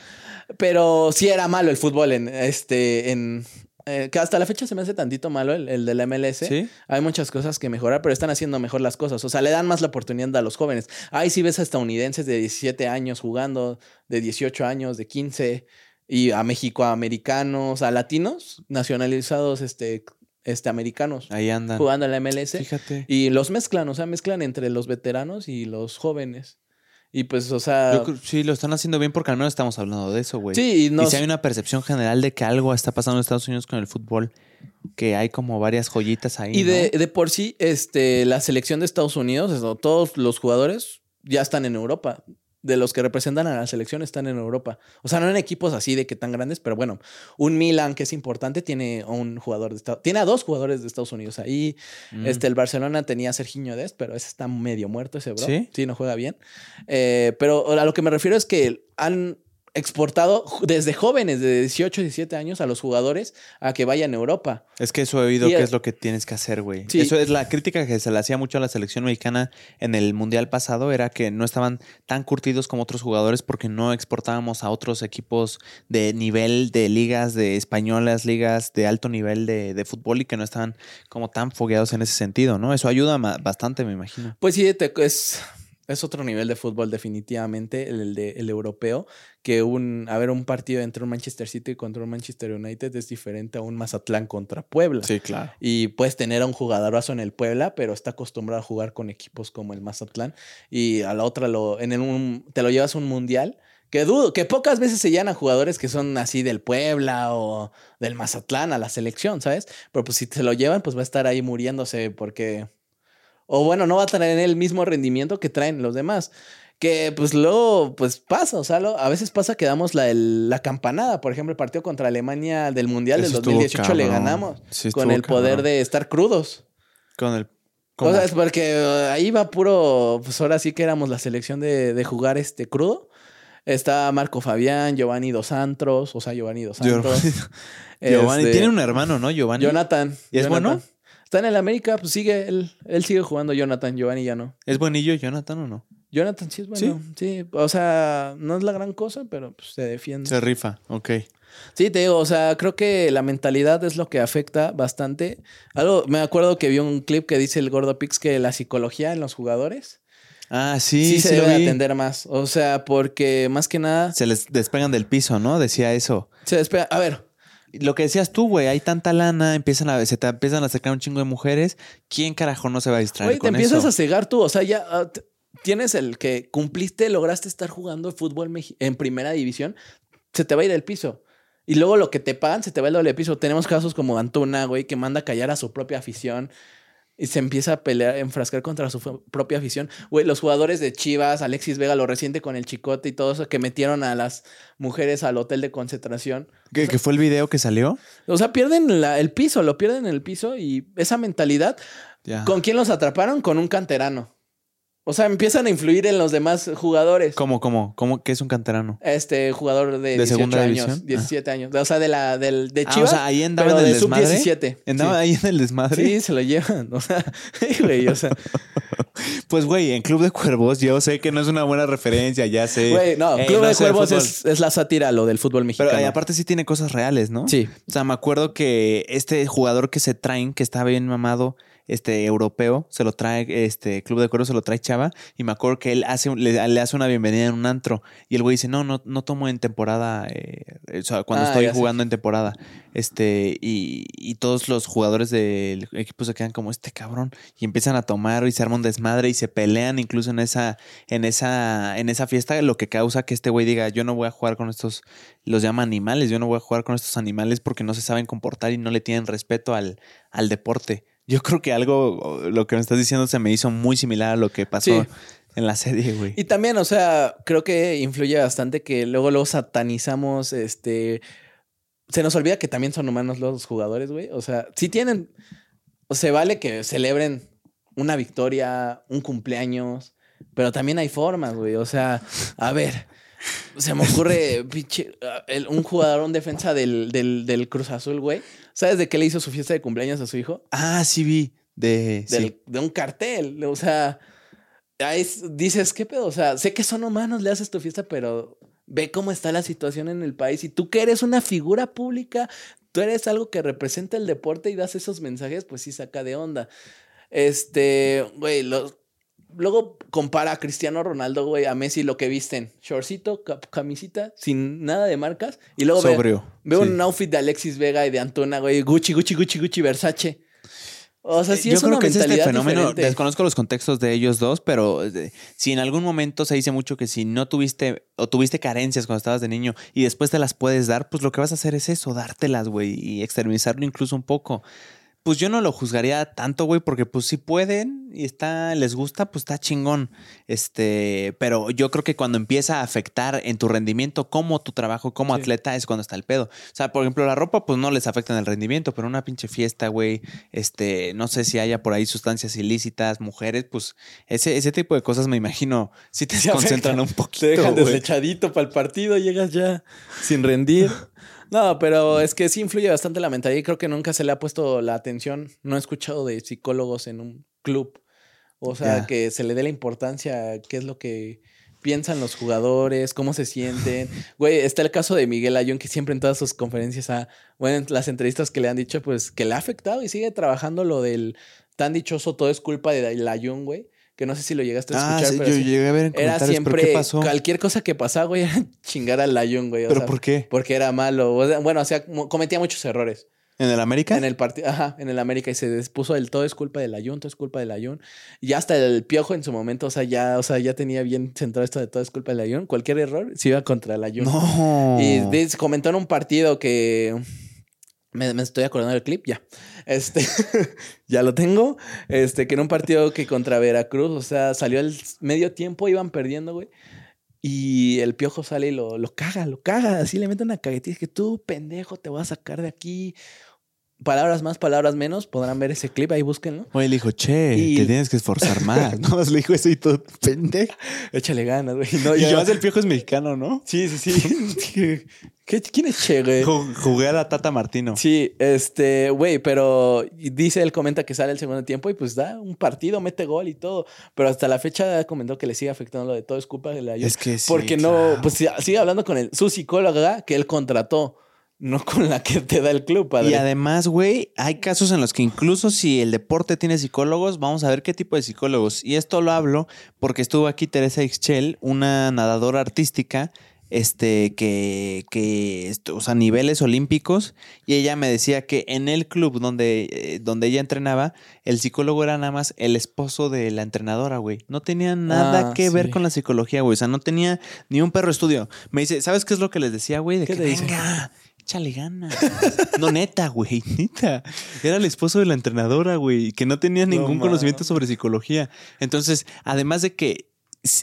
Speaker 1: Pero sí era malo el fútbol en este, en, eh, que hasta la fecha se me hace tantito malo el, el de la MLS.
Speaker 2: ¿Sí?
Speaker 1: Hay muchas cosas que mejorar, pero están haciendo mejor las cosas. O sea, le dan más la oportunidad a los jóvenes. Ahí sí ves a estadounidenses de 17 años jugando, de 18 años, de 15, y a mexicoamericanos, a latinos nacionalizados, este, este americanos,
Speaker 2: Ahí andan.
Speaker 1: jugando en la MLS.
Speaker 2: Fíjate.
Speaker 1: Y los mezclan, o sea, mezclan entre los veteranos y los jóvenes. Y pues, o sea.
Speaker 2: Yo creo- sí, lo están haciendo bien porque al menos estamos hablando de eso, güey.
Speaker 1: sí, y no.
Speaker 2: Y si hay una percepción general de que algo está pasando en Estados Unidos con el fútbol, que hay como varias joyitas ahí.
Speaker 1: Y de,
Speaker 2: ¿no?
Speaker 1: de por sí, este, la selección de Estados Unidos, todos los jugadores ya están en Europa. De los que representan a la selección están en Europa. O sea, no en equipos así de que tan grandes, pero bueno, un Milan que es importante tiene a un jugador de Estados Tiene a dos jugadores de Estados Unidos. Ahí,
Speaker 2: Mm.
Speaker 1: este, el Barcelona tenía a Serginho Dest, pero ese está medio muerto, ese bro.
Speaker 2: ¿Sí?
Speaker 1: no juega bien. Eh, pero a lo que me refiero es que han exportado desde jóvenes, de 18, 17 años, a los jugadores a que vayan a Europa.
Speaker 2: Es que eso he oído
Speaker 1: Y
Speaker 2: que es lo que tienes que hacer, güey.
Speaker 1: Sí.
Speaker 2: Eso es la crítica que se le hacía mucho a la selección mexicana en el mundial pasado, era que no estaban tan curtidos como otros jugadores porque no exportábamos a otros equipos de nivel de ligas de españolas, ligas de alto nivel de, de fútbol y que no estaban como tan fogueados en ese sentido, ¿no? Eso ayuda bastante, me imagino.
Speaker 1: Pues sí, te- es, es otro nivel de fútbol definitivamente, el, de, el europeo, que un, a ver, un partido entre un Manchester City contra un Manchester United es diferente a un Mazatlán contra Puebla.
Speaker 2: Sí, claro.
Speaker 1: Y puedes tener a un jugadorazo en el Puebla, pero está acostumbrado a jugar con equipos como el Mazatlán. Y a la otra lo, en el, te lo llevas a un mundial. Que dudo, que pocas veces se llenan a jugadores que son así del Puebla o del Mazatlán a la selección, ¿sabes? Pero pues si te lo llevan, pues va a estar ahí muriéndose porque o bueno, no va a tener el mismo rendimiento que traen los demás. Que pues luego, pues pasa, o sea, a veces pasa que damos la, la, campanada. Por ejemplo, el partido contra Alemania del Mundial del 2018 le ganamos con el poder de estar crudos.
Speaker 2: Con el...
Speaker 1: O sea, es porque uh, ahí va puro, pues ahora sí que éramos la selección de, de jugar este crudo. Está Marco Fabián, Giovanni Dos Santos, o sea, Giovanni Dos Santos.
Speaker 2: Giovanni, este, tiene un hermano, ¿no? Giovanni.
Speaker 1: Jonathan.
Speaker 2: ¿Y es bueno?
Speaker 1: Está en el América, pues sigue, él, él sigue jugando Jonathan, Giovanni ya no.
Speaker 2: ¿Es buenillo Jonathan o no?
Speaker 1: Jonathan sí es bueno. ¿Sí? o sea, no es la gran cosa, pero pues, se defiende.
Speaker 2: Se rifa, ok.
Speaker 1: Sí, te digo, o sea, creo que la mentalidad es lo que afecta bastante. Algo, me acuerdo que vi un clip que dice el Gordo Pix que la psicología en los jugadores.
Speaker 2: Ah, sí,
Speaker 1: sí. se debe atender más. O sea, porque más que nada.
Speaker 2: Se les despegan del piso, ¿no? Decía eso.
Speaker 1: Se despega. A ver,
Speaker 2: lo que decías tú, güey, hay tanta lana, empiezan a, se te empiezan a acercar un chingo de mujeres. ¿Quién carajo no se va a distraer? Güey,
Speaker 1: te empiezas a cegar tú. O sea, ya ah, tienes el que cumpliste, lograste estar jugando fútbol en primera división, se te va a ir el piso. Y luego lo que te pagan se te va el doble piso. Tenemos casos como Antuna, güey, que manda a callar a su propia afición y se empieza a pelear, a enfrascar contra su propia afición. Güey, los jugadores de Chivas, Alexis Vega lo reciente con el chicote y todo eso, que metieron a las mujeres al hotel de concentración.
Speaker 2: ¿Qué, fue el video que salió?
Speaker 1: O sea, pierden el piso, lo pierden en el piso y esa mentalidad. ¿Con quién los atraparon? Con un canterano. O sea, empiezan a influir en los demás jugadores.
Speaker 2: ¿Cómo, cómo? ¿Cómo? ¿Qué es un canterano?
Speaker 1: Este jugador de,
Speaker 2: ¿De 18
Speaker 1: años, 17 años. O sea, de la del de Chivas.
Speaker 2: Ah, o sea, ahí andaba en el
Speaker 1: de
Speaker 2: desmadre.
Speaker 1: sub 17.
Speaker 2: ¿Andaba ahí en el desmadre?
Speaker 1: Sí, se lo llevan. O sea, güey, o sea.
Speaker 2: pues, güey, en Club de Cuervos, yo sé que no es una buena referencia, ya sé.
Speaker 1: Güey, no, Club de Cuervos es, es, la sátira lo del fútbol mexicano.
Speaker 2: Pero aparte sí tiene cosas reales, ¿no?
Speaker 1: Sí.
Speaker 2: O sea, me acuerdo que este jugador que se traen, que está bien mamado, este europeo, se lo trae, este Club de Cuervos se lo trae Chava, y me acuerdo que él hace, le, hace una bienvenida en un antro, y el güey dice, no, no, no tomo en temporada, eh, o sea, cuando ah, estoy jugando en temporada, este, y, y, todos los jugadores del equipo se quedan como este cabrón, y empiezan a tomar y se arma un desmadre y se pelean incluso en esa, en esa, en esa fiesta, lo que causa que este güey diga, yo no voy a jugar con estos, los llama animales, yo no voy a jugar con estos animales porque no se saben comportar y no le tienen respeto al, al deporte. Yo creo que algo, lo que me estás diciendo, se me hizo muy similar a lo que pasó en la serie, güey.
Speaker 1: Y también, o sea, creo que influye bastante que luego lo satanizamos, este... Se nos olvida que también son humanos los jugadores, güey. O sea, si tienen... O se vale que celebren una victoria, un cumpleaños, pero también hay formas, güey. O sea, a ver, se me ocurre pinche, un jugador, un defensa del, del, del Cruz Azul, güey ¿Sabes de qué le hizo su fiesta de cumpleaños a su hijo?
Speaker 2: Ah, sí vi. De,
Speaker 1: de un cartel. O sea, ahí dices, ¿qué pedo? O sea, sé que son humanos, le haces tu fiesta, pero ve cómo está la situación en el país. Y tú que eres una figura pública, tú eres algo que representa el deporte y das esos mensajes, pues sí saca de onda. Este, güey, los luego compara a Cristiano Ronaldo, güey, a Messi lo que visten. Shortcito, camisita, sin nada de marcas. Y luego
Speaker 2: Sobrio,
Speaker 1: veo, un outfit de Alexis Vega y de Antona, güey. Gucci, Gucci, Gucci, Gucci, Versace. O sea, sí Yo es creo una que es este fenómeno.
Speaker 2: Desconozco los contextos de ellos dos, pero eh, si en algún momento se dice mucho que si no tuviste o tuviste carencias cuando estabas de niño y después te las puedes dar, pues lo que vas a hacer es eso, dártelas, güey, y exterminarlo incluso un poco pues yo no lo juzgaría tanto, güey, porque pues si pueden y está, les gusta, pues está chingón. Este, pero yo creo que cuando empieza a afectar en tu rendimiento como tu trabajo como atleta es cuando está el pedo. O sea, por ejemplo, la ropa, pues no les afecta en el rendimiento, pero una pinche fiesta, güey, este, no sé si haya por ahí sustancias ilícitas, mujeres, pues ese, ese tipo de cosas me imagino si te concentran un poquito.
Speaker 1: Te dejan deslechadito para el partido, llegas ya sin rendir. No, pero es que sí influye bastante la mentalidad y creo que nunca se le ha puesto la atención. No he escuchado de psicólogos en un club. O sea, que se le dé la importancia qué es lo que piensan los jugadores, cómo se sienten. Güey, está el caso de Miguel Ayun, que siempre en todas sus conferencias, a, bueno, en las entrevistas que le han dicho, pues que le ha afectado y sigue trabajando lo del tan dichoso todo es culpa de Ayun, güey que no sé si lo llegaste a
Speaker 2: Ah,
Speaker 1: escuchar,
Speaker 2: sí,
Speaker 1: pero
Speaker 2: yo llegué a ver en
Speaker 1: era
Speaker 2: comentarios, ¿pero
Speaker 1: siempre
Speaker 2: qué pasó?
Speaker 1: cualquier cosa que pasaba, güey, era chingar al Layun, güey. o
Speaker 2: ¿Pero
Speaker 1: sea,
Speaker 2: por qué?
Speaker 1: Porque era malo. o sea, Bueno, o sea, cometía muchos errores.
Speaker 2: ¿En el América?
Speaker 1: En el partido, ajá, en el América y se despuso el todo es culpa del Ayun, todo es culpa del Ayun. Y hasta el piojo en su momento, o sea, ya, o sea, ya tenía bien centrado esto de todo es culpa del Ayun. Cualquier error se iba contra el Ayun.
Speaker 2: No.
Speaker 1: Y comentó en un partido que me, estoy acordando del clip, ya. Este, ya lo tengo. Este, que en un partido que contra Veracruz, o sea, salió el medio tiempo, iban perdiendo, güey. Y el piojo sale y lo, lo caga, lo caga. Así le mete una caguetilla. que tú, pendejo, te voy a sacar de aquí. Palabras más, palabras menos. Podrán ver ese clip, ahí búsquenlo.
Speaker 2: Oye, le dijo, che,
Speaker 1: Y-
Speaker 2: te tienes que esforzar más. no, le dijo eso y todo pendejo.
Speaker 1: Échale ganas, güey. No,
Speaker 2: Y además el piojo es mexicano, ¿no?
Speaker 1: Sí, sí, sí. ¿Qué- ¿Quién es Che, güey?
Speaker 2: Ju- Jugué a la Tata Martino.
Speaker 1: Sí, este, güey, pero dice, él comenta que sale el segundo tiempo y pues da un partido, mete gol y todo. Pero hasta la fecha comentó que le sigue afectando lo de todo, es culpa de la
Speaker 2: Es que sí,
Speaker 1: Porque no, pues sigue hablando con el, su psicóloga que él contrató, no con la que te da el club, padre.
Speaker 2: Y además, güey, hay casos en los que incluso si el deporte tiene psicólogos, vamos a ver qué tipo de psicólogos. Y esto lo hablo porque estuvo aquí Teresa Ixchel, una nadadora artística, este, que, que, o sea, niveles olímpicos, y ella me decía que en el club donde, eh, donde ella entrenaba, el psicólogo era nada más el esposo de la entrenadora, güey. No tenía nada
Speaker 1: Ah,
Speaker 2: que ver con la psicología, güey. O sea, no tenía ni un perro estudio. Me dice, ¿sabes qué es lo que les decía, güey? De
Speaker 1: ¿Qué
Speaker 2: que venga, échale ganas. no, neta, güey, neta. Era el esposo de la entrenadora, güey, que no tenía ningún conocimiento sobre psicología. Entonces, además de que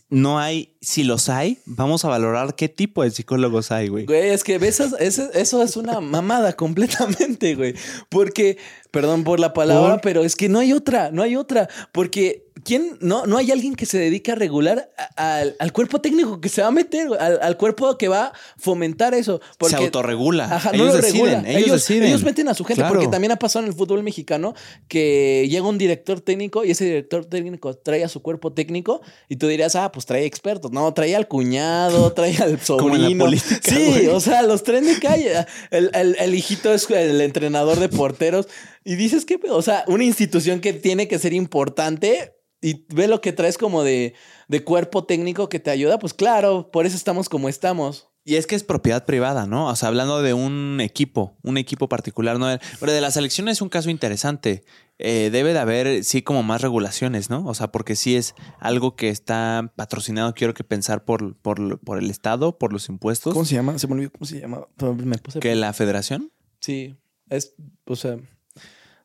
Speaker 2: no hay, si los hay, vamos a valorar qué tipo de psicólogos hay, güey.
Speaker 1: Güey, es que eso, eso, eso es una mamada completamente, güey. Porque, perdón por la palabra,
Speaker 2: ¿Por?
Speaker 1: pero es que no hay otra, no hay otra. Porque, ¿quién? No, no hay alguien que se dedique a regular a- al, al cuerpo técnico que se va a meter, al, al cuerpo que va a fomentar eso. Porque,
Speaker 2: Se autorregula.
Speaker 1: Ajá,
Speaker 2: ellos
Speaker 1: no lo
Speaker 2: deciden,
Speaker 1: regula.
Speaker 2: ellos, deciden.
Speaker 1: ellos meten a su gente,
Speaker 2: Claro.
Speaker 1: porque también ha pasado en el fútbol mexicano que llega un director técnico y ese director técnico trae a su cuerpo técnico y tú dirías, ah, pues trae expertos. No, trae al cuñado, trae al sobrino.
Speaker 2: Como en la política,
Speaker 1: Sí,
Speaker 2: güey.
Speaker 1: o sea, los tren de calle. El, el- el hijito es el entrenador de porteros. Y dices que, o sea, una institución que tiene que ser importante y ve lo que traes como de, de cuerpo técnico que te ayuda, pues claro, por eso estamos como estamos.
Speaker 2: Y es que es propiedad privada, ¿no? O sea, hablando de un equipo, un equipo particular, ¿no? Pero de la selección es un caso interesante. Eh, debe de haber, sí, como más regulaciones, ¿no? O sea, porque sí es algo que está patrocinado, quiero que pensar por, por, por el Estado, por los impuestos,
Speaker 1: se llama? Se me olvidó cómo se llama. Me puse.
Speaker 2: que la federación.
Speaker 1: Sí, es, o sea,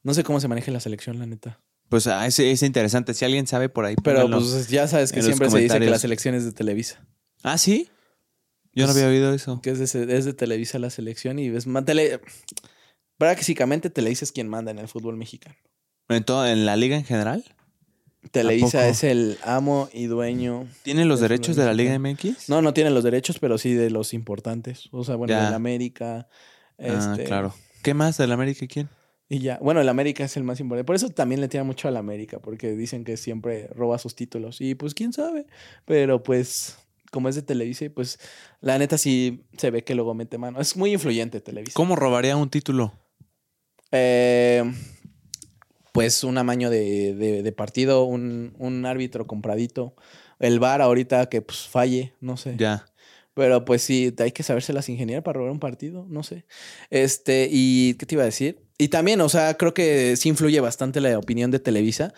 Speaker 1: no sé cómo se maneja la selección, la neta.
Speaker 2: Pues ah, es, es interesante. Si alguien sabe por ahí,
Speaker 1: Pero pues ya sabes que siempre se dice que
Speaker 2: comentarios.
Speaker 1: la selección es de Televisa.
Speaker 2: Ah, ¿sí? Yo no había oído eso.
Speaker 1: Que es de, es de Televisa la selección y es más tele. Prácticamente Televisa es quien manda en el fútbol mexicano.
Speaker 2: ¿En, todo- en la liga en general?
Speaker 1: Televisa es el amo y dueño.
Speaker 2: ¿Tiene los derechos de la Liga. MX?
Speaker 1: No, no tiene los derechos, pero sí de los importantes. O sea, bueno, del América.
Speaker 2: Ah,
Speaker 1: este,
Speaker 2: claro. ¿Qué más del América y quién?
Speaker 1: Y ya. Bueno, el América es el más importante. Por eso también le tiran mucho al América, porque dicen que siempre roba sus títulos. Y pues quién sabe. Pero pues, como es de Televisa, pues la neta sí se ve que luego mete mano. Es muy influyente Televisa.
Speaker 2: ¿Cómo robaría un título?
Speaker 1: Eh, pues un amaño de, de- de partido, un, un árbitro compradito. El VAR ahorita que pues falle, no sé.
Speaker 2: Ya.
Speaker 1: Pero pues sí, hay que saberse las ingeniar para robar un partido, no sé. Este, y ¿qué te iba a decir? Y también, o sea, creo que sí influye bastante la opinión de Televisa.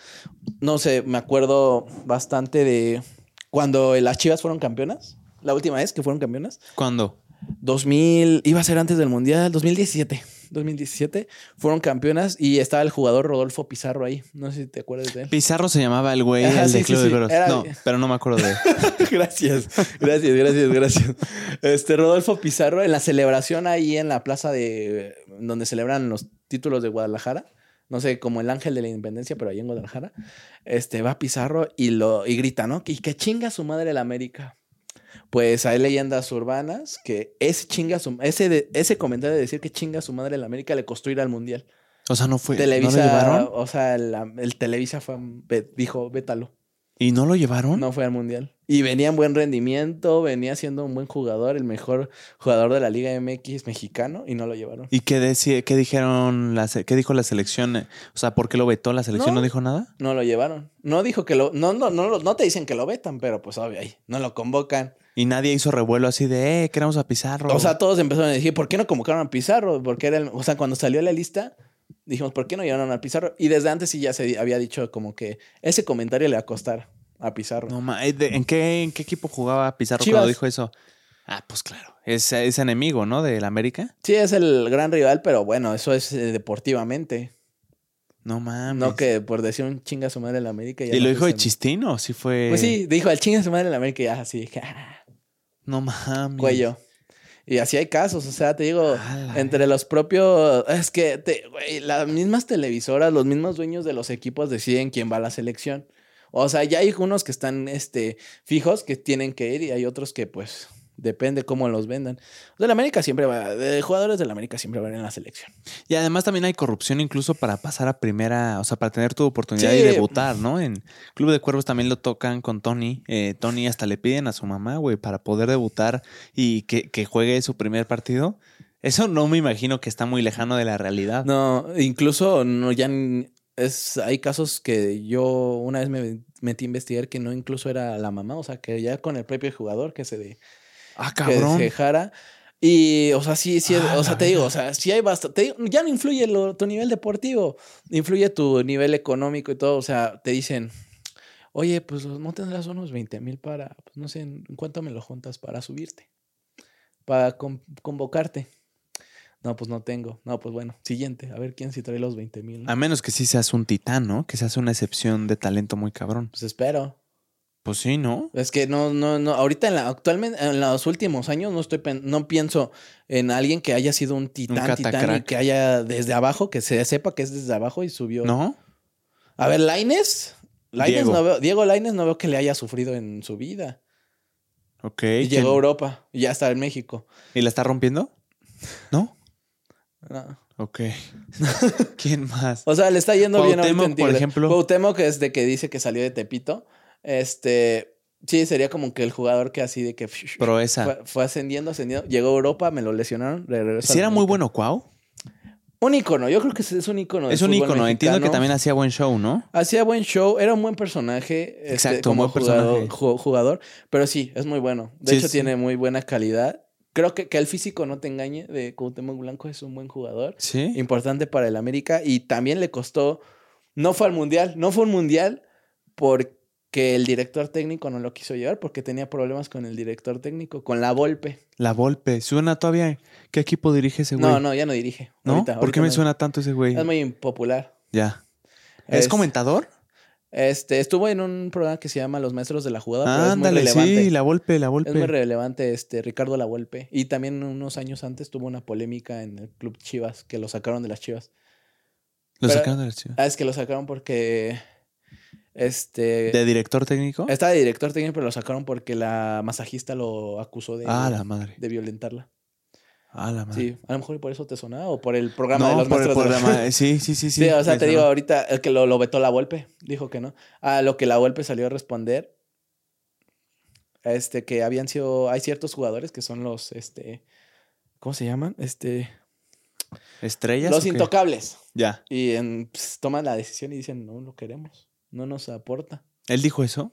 Speaker 1: No sé, me acuerdo bastante de cuando las Chivas fueron campeonas. La última vez que fueron campeonas.
Speaker 2: ¿Cuándo?
Speaker 1: 2000, iba a ser antes del Mundial, 2017. 2017 fueron campeonas y estaba el jugador Rodolfo Pizarro ahí. No sé si te acuerdas de él.
Speaker 2: Pizarro se llamaba el güey,
Speaker 1: Ajá,
Speaker 2: el
Speaker 1: sí,
Speaker 2: de
Speaker 1: sí,
Speaker 2: Club de
Speaker 1: sí. Era-
Speaker 2: No, pero no me acuerdo de él.
Speaker 1: gracias, gracias, gracias, gracias. Este Rodolfo Pizarro en la celebración ahí en la plaza de donde celebran los títulos de Guadalajara. No sé, como el ángel de la independencia, pero ahí en Guadalajara. Este va Pizarro y lo y grita, ¿no? Que, que chinga su madre la América. Pues hay leyendas urbanas que ese chinga su ese de- ese comentario de decir que chinga su madre la América le costó ir al mundial.
Speaker 2: O sea, no fue.
Speaker 1: Televisa,
Speaker 2: ¿No lo llevaron?
Speaker 1: o sea, la- el Televisa fue, dijo, vétalo.
Speaker 2: ¿Y no lo llevaron?
Speaker 1: No fue al mundial. Y venía en buen rendimiento, venía siendo un buen jugador, el mejor jugador de la Liga MX mexicano, y no lo llevaron.
Speaker 2: ¿Y qué, decía, qué dijeron, la, qué dijo la selección? O sea, ¿por qué lo vetó la selección? ¿No,
Speaker 1: No.
Speaker 2: dijo nada?
Speaker 1: No lo llevaron. No dijo que lo. No, no, no, no te dicen que lo vetan, pero pues obvio, ahí no lo convocan.
Speaker 2: Y nadie hizo revuelo así de, eh, queremos a Pizarro.
Speaker 1: O sea, todos empezaron a decir, ¿por qué no convocaron a Pizarro? Porque era el- o sea, cuando salió la lista, dijimos, ¿por qué no llevaron a Pizarro? Y desde antes sí ya se había dicho como que ese comentario le va a costar a Pizarro.
Speaker 2: no, ma- eh, ¿en, qué, ¿en qué equipo jugaba Pizarro
Speaker 1: Chivas.
Speaker 2: cuando dijo eso? Ah, pues claro. Es, es enemigo, ¿no? Del América.
Speaker 1: Sí, es el gran rival, pero bueno, eso es eh, deportivamente.
Speaker 2: No mames.
Speaker 1: No que por decir un chinga a su madre en la América. ya
Speaker 2: ¿Y
Speaker 1: no
Speaker 2: lo dijo de
Speaker 1: siente.
Speaker 2: chistino? Sí fue.
Speaker 1: Pues sí, dijo al chinga a su madre en la América y ya así,
Speaker 2: No mames.
Speaker 1: cuello. Y así hay casos, o sea, te digo,
Speaker 2: Ala,
Speaker 1: entre los propios, es que te- las mismas televisoras, los mismos dueños de los equipos deciden quién va a la selección. O sea, ya hay unos que están este, fijos que tienen que ir y hay otros que pues depende cómo los vendan. O sea, la América siempre va, de jugadores de la América siempre van en la selección.
Speaker 2: Y además también hay corrupción incluso para pasar a primera, o sea, para tener tu oportunidad
Speaker 1: Sí.
Speaker 2: y debutar, ¿no? En Club de Cuervos también lo tocan con Tony. Eh, Tony hasta le piden a su mamá, güey, para poder debutar y que, que juegue su primer partido. Eso no me imagino que está muy lejano de la realidad.
Speaker 1: No, incluso no, ya es, hay casos que yo una vez me metí a investigar que no incluso era la mamá, o sea, que ya con el propio jugador que se de,
Speaker 2: Ah,
Speaker 1: que
Speaker 2: cabrón.
Speaker 1: dejara. Y, o sea, sí, sí,
Speaker 2: Ah,
Speaker 1: o sea, te digo, o sea, sí hay bastante. Ya no influye lo- tu nivel deportivo, influye tu nivel económico y todo. O sea, te dicen, oye, pues no tendrás unos 20 mil para, pues no sé, ¿en cuánto me lo juntas para subirte? Para con- convocarte. No, pues no tengo. No, pues bueno, siguiente, a ver quién sí trae los 20 mil.
Speaker 2: A menos que sí seas un titán, ¿no? Que seas una excepción de talento muy cabrón.
Speaker 1: Pues espero.
Speaker 2: Pues sí, ¿no?
Speaker 1: Es que no, no, no, ahorita en la, actualmente, en los últimos años no estoy, no pienso en alguien que haya sido un titán, titán, y que haya desde abajo, que se sepa que es desde abajo y subió.
Speaker 2: ¿No?
Speaker 1: A ver, Laines, Laines
Speaker 2: Diego.
Speaker 1: no veo, Diego Laines no veo que le haya sufrido en su vida.
Speaker 2: Ok.
Speaker 1: Y llegó a Europa y ya está en México.
Speaker 2: ¿Y la está rompiendo? ¿No?
Speaker 1: No.
Speaker 2: Ok. ¿Quién más?
Speaker 1: O sea, le está yendo bien ahorita en
Speaker 2: por ejemplo.
Speaker 1: Cuauhtémoc es de que dice que salió de Tepito. Este, sí, sería como que el jugador que así de que
Speaker 2: Proeza.
Speaker 1: fue, fue ascendiendo, ascendiendo. Llegó a Europa, me lo lesionaron. le regresó
Speaker 2: ¿Sí
Speaker 1: al
Speaker 2: era muy bueno Cuau?
Speaker 1: Un ícono, yo creo que es un ícono.
Speaker 2: Es un ícono. Entiendo que
Speaker 1: mexicano.
Speaker 2: también hacía buen show, ¿no?
Speaker 1: Hacía buen show, era un buen personaje. este,
Speaker 2: Exacto,
Speaker 1: como
Speaker 2: buen
Speaker 1: jugador,
Speaker 2: personaje.
Speaker 1: ju- jugador, pero sí, es muy bueno. De
Speaker 2: Sí,
Speaker 1: hecho,
Speaker 2: sí.
Speaker 1: tiene muy buena calidad. Creo que, que el físico no te engañe de Cuauhtémoc Blanco es un buen jugador.
Speaker 2: Sí.
Speaker 1: Importante para el América y también le costó. No fue al mundial, no fue un mundial porque el director técnico no lo quiso llevar porque tenía problemas con el director técnico, con la Volpe.
Speaker 2: La Volpe. ¿Suena todavía? ¿Qué equipo dirige ese güey?
Speaker 1: No, no, ya no dirige.
Speaker 2: ¿No?
Speaker 1: Ahorita-
Speaker 2: ¿Por
Speaker 1: ahorita
Speaker 2: qué me
Speaker 1: no.
Speaker 2: suena tanto ese güey?
Speaker 1: Es muy impopular.
Speaker 2: Ya. ¿Es,
Speaker 1: Es-
Speaker 2: comentador?
Speaker 1: Este, estuvo en un programa que se llama Los Maestros de la Jugada, pero es
Speaker 2: Ándale,
Speaker 1: muy relevante.
Speaker 2: sí, la Volpe, la
Speaker 1: Es muy
Speaker 2: Volpe.
Speaker 1: relevante este Ricardo Lavolpe. Y también unos años antes tuvo una polémica en el club Chivas, que lo sacaron de las Chivas.
Speaker 2: Lo
Speaker 1: pero-
Speaker 2: sacaron de la ciudad.
Speaker 1: Ah, es que lo sacaron porque este
Speaker 2: ¿De director técnico?
Speaker 1: está de director técnico, pero lo sacaron porque la masajista lo acusó de,
Speaker 2: Ah, la madre.
Speaker 1: de violentarla.
Speaker 2: Ah, la madre.
Speaker 1: Sí, a lo mejor por eso te sonaba o por el programa de los
Speaker 2: por el
Speaker 1: maestros de la-
Speaker 2: programa. Sí, sí, sí, sí.
Speaker 1: Sí, o sea, te digo, ahorita el que lo, lo vetó la Volpe, dijo que no. A lo que la Volpe salió a responder, este, que habían sido, hay ciertos jugadores que son los, este, ¿cómo se llaman? Este,
Speaker 2: ¿Estrellas?
Speaker 1: los intocables.
Speaker 2: Ya.
Speaker 1: Y en, pues, toman la decisión y dicen, no lo queremos, no nos aporta.
Speaker 2: ¿Él dijo eso?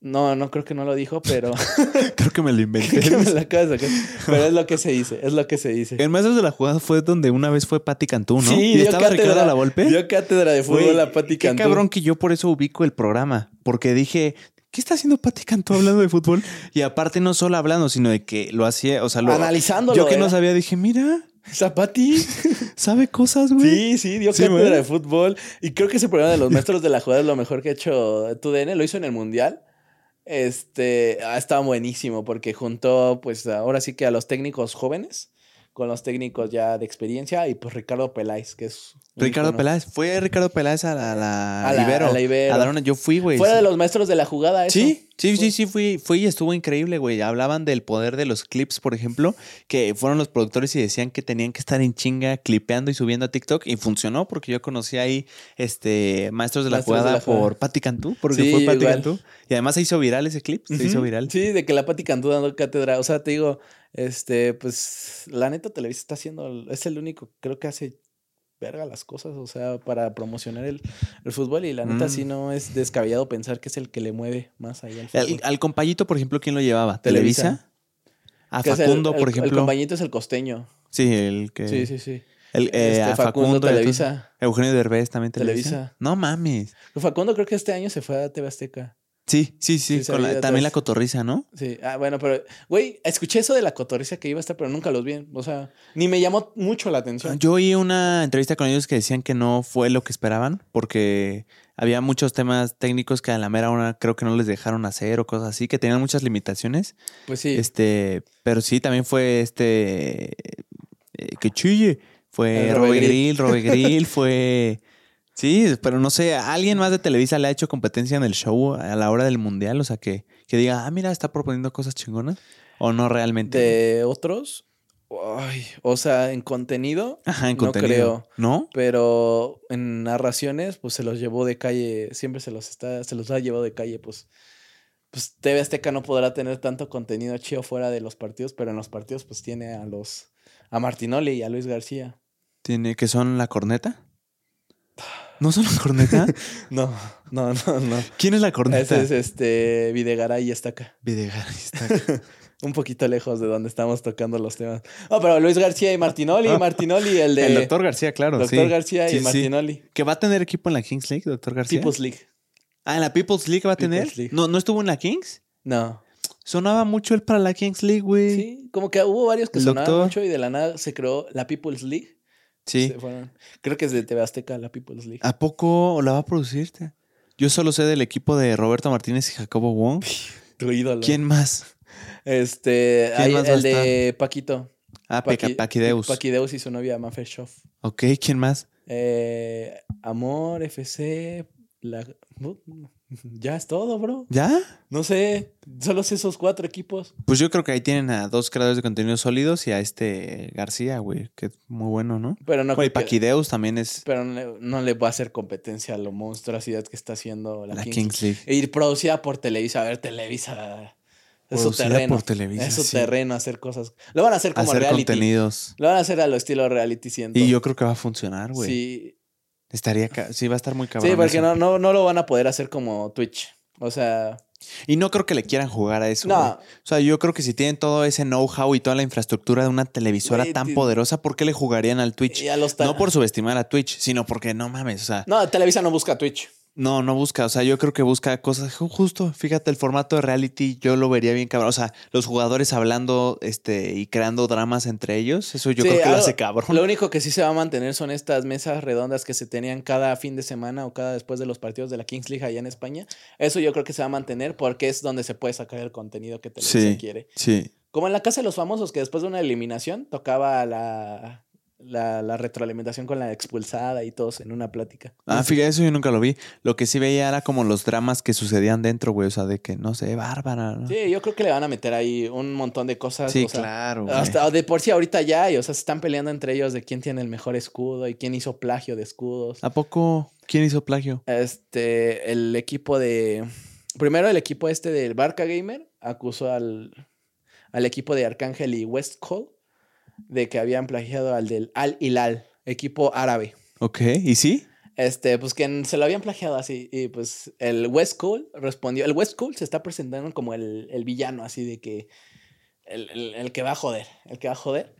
Speaker 1: No, no creo que no lo dijo, pero
Speaker 2: Creo que me lo inventé.
Speaker 1: que me acabas de sacar. Pero es lo que se dice, es lo que se dice.
Speaker 2: El Maestros de la Jugada fue donde una vez fue Pati Cantú, ¿no?
Speaker 1: Sí,
Speaker 2: y estaba
Speaker 1: cátedra.
Speaker 2: Ricardo La Volpe.
Speaker 1: Dio cátedra de fútbol a Pati
Speaker 2: Qué
Speaker 1: Cantú.
Speaker 2: cabrón que yo por eso ubico el programa. Porque dije, ¿qué está haciendo Pati Cantú hablando de fútbol? Y aparte no solo hablando, sino de que lo hacía, o sea, lo,
Speaker 1: Analizándolo.
Speaker 2: yo que no
Speaker 1: era.
Speaker 2: sabía, dije, mira,
Speaker 1: ¿Esa Pati?
Speaker 2: sabe cosas, güey.
Speaker 1: Sí, sí, dio
Speaker 2: Sí,
Speaker 1: cátedra de fútbol. Y creo que ese programa de los maestros de la jugada es lo mejor que ha hecho TUDN. Lo hizo en el Mundial. Este, ah, estaba buenísimo porque juntó, pues ahora sí que a los técnicos jóvenes con los técnicos ya de experiencia y pues Ricardo Peláez, que es...
Speaker 2: Ricardo. Peláez. Fue Ricardo Peláez a la, a la
Speaker 1: A la-
Speaker 2: Ibero.
Speaker 1: a la Ibero.
Speaker 2: A dar una- yo fui, güey.
Speaker 1: Fuera de los maestros de la jugada, eso.
Speaker 2: Sí, sí,
Speaker 1: Fue-
Speaker 2: sí, sí, fui, fui y estuvo increíble, güey. Hablaban del poder de los clips, por ejemplo, que fueron los productores y decían que tenían que estar en chinga clipeando y subiendo a TikTok y funcionó porque yo conocí ahí este maestros de la
Speaker 1: Maestros de
Speaker 2: jugada
Speaker 1: jugada.
Speaker 2: por Patti Cantú, porque
Speaker 1: Sí,
Speaker 2: fue
Speaker 1: igual.
Speaker 2: Cantú. Y además se hizo viral ese clip, se hizo viral.
Speaker 1: Sí, de que la Pati Cantú dando cátedra. O sea, te digo, este, pues, la neta Televisa está haciendo, es el único, creo que hace verga las cosas, o sea, para promocionar el, el fútbol. Y la neta
Speaker 2: Mm.
Speaker 1: sí no es descabellado pensar que es el que le mueve más ahí al fútbol.
Speaker 2: al compayito, por ejemplo, ¿quién lo llevaba?
Speaker 1: Televisa.
Speaker 2: A
Speaker 1: el-
Speaker 2: Facundo,
Speaker 1: el,
Speaker 2: por
Speaker 1: El
Speaker 2: ejemplo.
Speaker 1: compañito es el costeño.
Speaker 2: sí, el que.
Speaker 1: Sí, sí, sí.
Speaker 2: El, eh,
Speaker 1: Este,
Speaker 2: a
Speaker 1: Facundo, Televisa.
Speaker 2: Eugenio Derbez también Televisa.
Speaker 1: Televisa.
Speaker 2: No mames.
Speaker 1: Facundo creo que este año se fue a TV Azteca.
Speaker 2: Sí, sí, sí. Con la- también la cotorriza, ¿no?
Speaker 1: Sí, ah, bueno, pero, güey, escuché eso de la cotorriza que iba a estar, pero nunca los vi. O sea, ni me llamó mucho la atención.
Speaker 2: Yo oí una entrevista con ellos que decían que no fue lo que esperaban porque había muchos temas técnicos que a la mera hora creo que no les dejaron hacer o cosas así, que tenían muchas limitaciones.
Speaker 1: Pues sí.
Speaker 2: Este, pero sí, también fue este eh, que chille. Fue Robe Grill, Robe Grill, fue. Sí, pero no sé, alguien más de Televisa le ha hecho competencia en el show a la hora del mundial, o sea que, que diga, ah, mira, está proponiendo cosas chingonas. O no realmente.
Speaker 1: de otros, ay, o sea, en contenido,
Speaker 2: Ajá, en
Speaker 1: no
Speaker 2: contenido.
Speaker 1: creo.
Speaker 2: ¿No?
Speaker 1: pero en narraciones, pues se los llevó de calle, siempre se los está, se los ha llevado de calle, pues. Pues TV Azteca no podrá tener tanto contenido chido fuera de los partidos, pero en los partidos, pues tiene a los, a Martinoli y a Luis García.
Speaker 2: Tiene que son la corneta. ¿No son la corneta?
Speaker 1: No, no, no, no.
Speaker 2: ¿Quién es la corneta?
Speaker 1: Ese es este Videgaray y Estaca.
Speaker 2: Videgaray está-
Speaker 1: Un poquito lejos de donde estamos tocando los temas. No, pero Luis García y Martinoli, Martinoli, el de
Speaker 2: El doctor García, claro.
Speaker 1: Doctor
Speaker 2: sí.
Speaker 1: García
Speaker 2: Sí,
Speaker 1: y
Speaker 2: sí.
Speaker 1: Martinoli.
Speaker 2: Que va a tener equipo en la Kings League, doctor García.
Speaker 1: People's League.
Speaker 2: Ah, en la People's League va a tener.
Speaker 1: League.
Speaker 2: ¿No, ¿No estuvo en la Kings?
Speaker 1: No.
Speaker 2: Sonaba mucho él para la Kings League, güey.
Speaker 1: Sí, como que hubo varios que
Speaker 2: El
Speaker 1: sonaban
Speaker 2: doctor.
Speaker 1: mucho y de la nada se creó la People's League.
Speaker 2: Sí.
Speaker 1: Se fueron- Creo que es de TV Azteca, la People's League.
Speaker 2: ¿A poco la va a producir? Yo solo sé del equipo de Roberto Martínez y Jacobo Wong.
Speaker 1: Tu ídolo.
Speaker 2: ¿Quién más?
Speaker 1: Este,
Speaker 2: ¿Quién
Speaker 1: hay
Speaker 2: más va a
Speaker 1: el de Paquito.
Speaker 2: Ah,
Speaker 1: Paqui-
Speaker 2: Paquideus.
Speaker 1: Paquideus y su novia Mafer Schoff.
Speaker 2: Ok, ¿quién más?
Speaker 1: Eh, Amor, FC, la... Ya es todo, bro.
Speaker 2: ¿Ya?
Speaker 1: No sé, solo sé esos cuatro equipos.
Speaker 2: Pues yo creo que ahí tienen a dos creadores de contenido sólidos y a este García, güey, que es muy bueno, ¿no?
Speaker 1: Pero no,
Speaker 2: Güey, Paquideus también es
Speaker 1: pero no, le- no le va a hacer competencia a la monstruosidad que está haciendo la,
Speaker 2: la
Speaker 1: Kings.
Speaker 2: Kings League.
Speaker 1: E ir producida por Televisa. A ver, Televisa. Es su terreno.
Speaker 2: por Televisa,
Speaker 1: es su
Speaker 2: sí.
Speaker 1: terreno hacer cosas. Lo van a hacer como
Speaker 2: Hacer
Speaker 1: reality.
Speaker 2: contenidos.
Speaker 1: Lo van a hacer a lo estilo reality, siento.
Speaker 2: Y yo creo que va a funcionar, güey.
Speaker 1: Sí,
Speaker 2: Estaría, sí, va a estar muy cabrón.
Speaker 1: sí porque no, no, no lo van a poder hacer como Twitch. O sea,
Speaker 2: Y no creo que le quieran jugar a eso.
Speaker 1: No.
Speaker 2: O sea, yo creo que si tienen todo ese know-how y toda la infraestructura de una televisora tan podosa, ¿por qué le jugarían al Twitch?
Speaker 1: y a los
Speaker 2: No por subestimar a Twitch, sino porque no mames, o sea,
Speaker 1: No, Televisa no busca Twitch.
Speaker 2: No, no busca, o sea, yo creo que busca cosas ju- justo, fíjate, el formato de reality yo lo vería bien cabrón, o sea, los jugadores hablando este y creando dramas entre ellos, eso yo
Speaker 1: Sí,
Speaker 2: creo que lo hace cabrón.
Speaker 1: Lo único que sí se va a mantener son estas mesas redondas que se tenían cada fin de semana o cada después de los partidos de la Kings League allá en España. Eso yo creo que se va a mantener porque es donde se puede sacar el contenido que Televisa
Speaker 2: Sí.
Speaker 1: quiere.
Speaker 2: Sí.
Speaker 1: Como en la Casa de los Famosos, que después de una eliminación tocaba la, la, la retroalimentación con la expulsada y todos en una plática.
Speaker 2: Ah, fíjate, eso yo nunca lo vi. Lo que sí veía era como los dramas que sucedían dentro, güey, o sea, de que, no sé, Bárbara, ¿no?
Speaker 1: Sí, yo creo que le van a meter ahí un montón de cosas.
Speaker 2: Sí,
Speaker 1: o sea,
Speaker 2: claro, güey.
Speaker 1: Hasta de por sí ahorita ya hay, o sea, se están peleando entre ellos de quién tiene el mejor escudo y quién hizo plagio de escudos.
Speaker 2: ¿A poco quién hizo plagio?
Speaker 1: Este, el equipo de. Primero, el equipo este del Barca Gamer acusó al, al equipo de Arcángel y West Call de que habían plagiado al del Al Hilal, equipo árabe.
Speaker 2: Ok, ¿y sí?
Speaker 1: Este, pues que se lo habían plagiado así. Y pues el West Cool respondió. El West Cool se está presentando como el, el villano, así de que. El, el- el que va a joder. El que va a joder.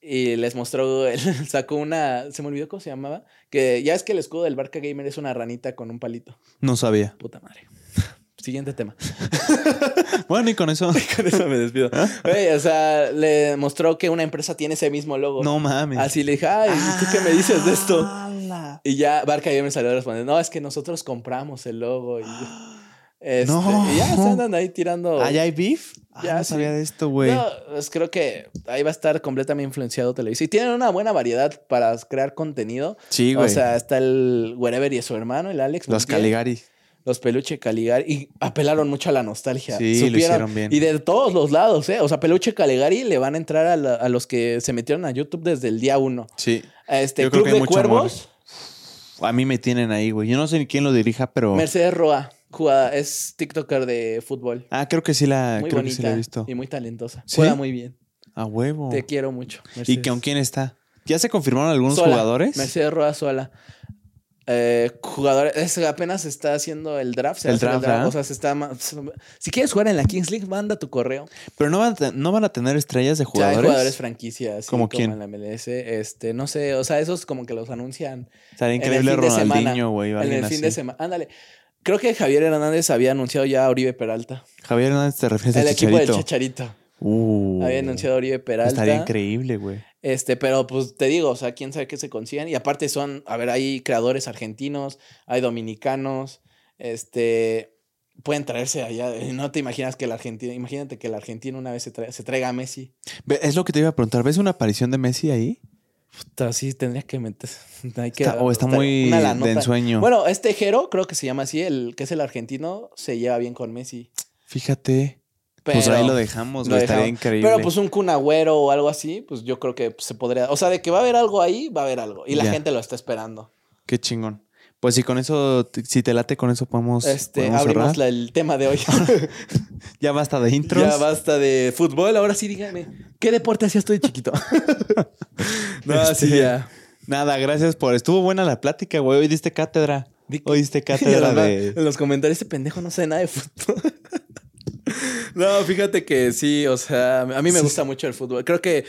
Speaker 1: Y les mostró. él sacó una. Se me olvidó cómo se llamaba. Que ya es que el escudo del Barca Gamer es una ranita con un palito.
Speaker 2: No sabía.
Speaker 1: Puta madre. Siguiente tema.
Speaker 2: Bueno, y con eso.
Speaker 1: Con eso me despido. Güey, o sea, le mostró que una empresa tiene ese mismo logo.
Speaker 2: No mames.
Speaker 1: Así le dije, ay, ¿y tú qué me dices de esto? Y ya Barca Gamer salió a responder, no, es que nosotros compramos el logo. Y yo, Este,
Speaker 2: No.
Speaker 1: y ya se andan ahí tirando.
Speaker 2: ¿Ah, ya hay beef? Ah,
Speaker 1: Ya,
Speaker 2: no
Speaker 1: sí.
Speaker 2: sabía de esto, güey.
Speaker 1: No, pues creo que ahí va a estar completamente influenciado Televisa. Y tienen una buena variedad para crear contenido.
Speaker 2: sí, güey.
Speaker 1: o sea, está el Wherever y su hermano, el Alex.
Speaker 2: Los
Speaker 1: Montiel,
Speaker 2: Caligari.
Speaker 1: Los Peluche Caligari. Y apelaron mucho a la nostalgia.
Speaker 2: Sí, lo hicieron bien.
Speaker 1: Y de todos los lados, ¿eh? O sea, Peluche Caligari le van a entrar a, la- a los que se metieron a YouTube desde el día uno.
Speaker 2: Sí.
Speaker 1: A Este
Speaker 2: Yo creo
Speaker 1: Club
Speaker 2: que hay
Speaker 1: de Cuervos,
Speaker 2: A mí me tienen ahí, güey. Yo no sé ni quién lo dirija, pero.
Speaker 1: Mercedes Roa, jugada, es TikToker de fútbol.
Speaker 2: Ah, creo que sí la,
Speaker 1: Muy
Speaker 2: creo que sí la
Speaker 1: bonita
Speaker 2: he visto.
Speaker 1: y muy talentosa.
Speaker 2: ¿Sí?
Speaker 1: Juega muy bien.
Speaker 2: A huevo.
Speaker 1: Te quiero mucho.
Speaker 2: ¿Y con quién está? ¿Ya se confirmaron algunos
Speaker 1: Sola.
Speaker 2: jugadores?
Speaker 1: Mercedes Roa sola. Eh, jugadores, es, apenas está haciendo el draft. se
Speaker 2: El draft.
Speaker 1: O sea, se está. Si quieres jugar en la Kings League, manda tu correo.
Speaker 2: Pero no van, a, no van a tener estrellas de
Speaker 1: sea, hay
Speaker 2: jugadores.
Speaker 1: jugadores franquicias. sí,
Speaker 2: ¿Como
Speaker 1: como
Speaker 2: quién?
Speaker 1: en la MLS. Este, no sé, o sea, esos como que los anuncian
Speaker 2: Estaría
Speaker 1: en el
Speaker 2: increíble
Speaker 1: fin de semana.
Speaker 2: Ronaldinho, güey.
Speaker 1: en el fin de semana. Ándale. Creo que Javier Hernández había anunciado ya a Oribe Peralta.
Speaker 2: Javier Hernández te refieres
Speaker 1: El
Speaker 2: al
Speaker 1: equipo del
Speaker 2: Chicharito.
Speaker 1: Chacharito.
Speaker 2: Uh,
Speaker 1: Había anunciado a Oribe Peralta.
Speaker 2: Estaría increíble, güey.
Speaker 1: Este, pero pues te digo, o sea, quién sabe qué se consigan. Y aparte son, a ver, hay creadores argentinos, hay dominicanos, este, pueden traerse allá. No te imaginas que el argentino, imagínate que el argentino una vez se, trae- se traiga a Messi.
Speaker 2: Es lo que te iba a preguntar. ¿Ves una aparición de Messi ahí?
Speaker 1: Puta, sí, tendría que meter. hay que-
Speaker 2: Está- o está muy de ensueño.
Speaker 1: Bueno, este Jero, creo que se llama así, el que es el argentino, se lleva bien con Messi.
Speaker 2: Fíjate.
Speaker 1: Pero,
Speaker 2: pues ahí lo dejamos, güey. Estaría increíble.
Speaker 1: Pero pues un Kun Agüero o algo así, pues yo creo que se podría. O sea, de que va a haber algo ahí, va a haber algo. Y la
Speaker 2: Ya.
Speaker 1: gente lo está esperando.
Speaker 2: Qué chingón. Pues si con eso, si te late, con eso podemos,
Speaker 1: Este,
Speaker 2: podemos
Speaker 1: abrimos la- el tema de hoy.
Speaker 2: Ya basta de intros.
Speaker 1: ya basta de fútbol. Ahora sí, dígame, ¿qué deporte hacías tú de chiquito? no,
Speaker 2: Este,
Speaker 1: sí, ya.
Speaker 2: Nada, gracias por. Estuvo buena la plática, güey. Hoy diste cátedra. Hoy diste cátedra de.
Speaker 1: En los comentarios, este pendejo no sabe nada de fútbol. no, fíjate que sí, o sea, a mí me
Speaker 2: Sí.
Speaker 1: gusta mucho el fútbol. Creo que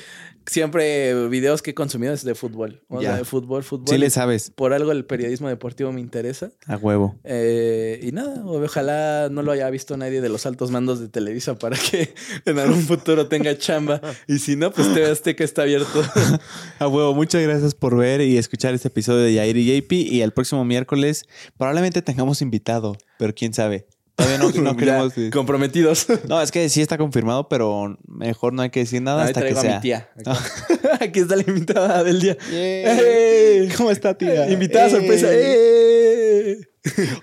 Speaker 1: siempre videos que he consumido es de fútbol. O
Speaker 2: Ya.
Speaker 1: sea, de fútbol, fútbol.
Speaker 2: Sí le sabes.
Speaker 1: Por algo el periodismo deportivo me interesa.
Speaker 2: A huevo.
Speaker 1: Eh, y nada, ojalá no lo haya visto nadie de los altos mandos de Televisa para que en algún futuro tenga chamba. Y si no, pues TV Azteca está abierto.
Speaker 2: A huevo, muchas gracias por ver y escuchar este episodio de Yair y JP. Y el próximo miércoles probablemente tengamos invitado, pero quién sabe. Todavía no, no queremos.
Speaker 1: comprometidos.
Speaker 2: No, es que sí está confirmado, pero mejor no hay que decir nada
Speaker 1: Ahí
Speaker 2: hasta que
Speaker 1: traigo a
Speaker 2: sea.
Speaker 1: mi tía. Aquí está la invitada del día.
Speaker 2: ¡Ey! ¿Cómo está, tía?
Speaker 1: Invitada
Speaker 2: ¡Ey!
Speaker 1: sorpresa. ¡Eh!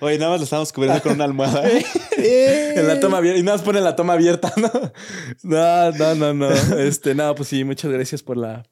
Speaker 2: Oye, nada más lo estamos cubriendo con una almohada.
Speaker 1: En la toma abierta. Y nada más pone la toma abierta, ¿no? No, no, no, no. Este, no, pues sí, muchas gracias por la.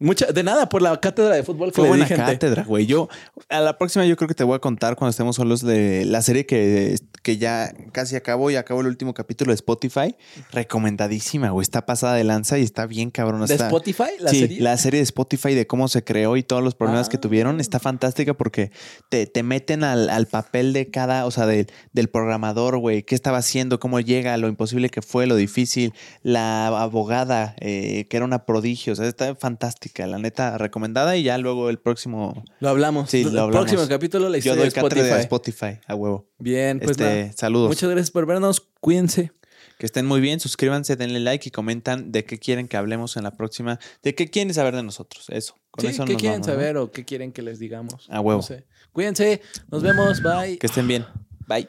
Speaker 1: Mucha, de nada, por la cátedra de fútbol que
Speaker 2: Fue
Speaker 1: le
Speaker 2: buena
Speaker 1: di, gente.
Speaker 2: cátedra, güey. Yo, a la próxima yo creo que te voy a contar cuando estemos solos de la serie que, que ya casi acabó y acabó el último capítulo de Spotify. Recomendadísima, güey. Está pasada de lanza y está bien cabrón.
Speaker 1: ¿De
Speaker 2: está-
Speaker 1: Spotify? ¿La
Speaker 2: sí,
Speaker 1: serie?
Speaker 2: la serie de Spotify de cómo se creó y todos los problemas que
Speaker 1: Ah.
Speaker 2: tuvieron está fantástica porque te, te meten al, al papel de cada, o sea, del- del programador, güey, qué estaba haciendo, cómo llega, lo imposible que fue, lo difícil, la abogada, eh, que era una prodigio, o sea, está fantástica, la neta, recomendada y ya luego el próximo,
Speaker 1: Lo hablamos.
Speaker 2: Sí, lo
Speaker 1: El
Speaker 2: hablamos.
Speaker 1: próximo capítulo, la
Speaker 2: yo
Speaker 1: historia
Speaker 2: doy
Speaker 1: de Spotify.
Speaker 2: de Spotify, a huevo.
Speaker 1: Bien, pues
Speaker 2: este, saludos.
Speaker 1: Muchas gracias por vernos. Cuídense.
Speaker 2: Que estén muy bien, suscríbanse, denle like y comentan de qué quieren que hablemos en la próxima, de qué quieren saber de nosotros, eso. Con
Speaker 1: Sí,
Speaker 2: eso
Speaker 1: ¿qué
Speaker 2: nos
Speaker 1: quieren
Speaker 2: vamos, ¿no?
Speaker 1: saber o qué quieren que les digamos?
Speaker 2: A huevo.
Speaker 1: No sé. Cuídense. Nos vemos. Bye.
Speaker 2: Que estén bien. Bye.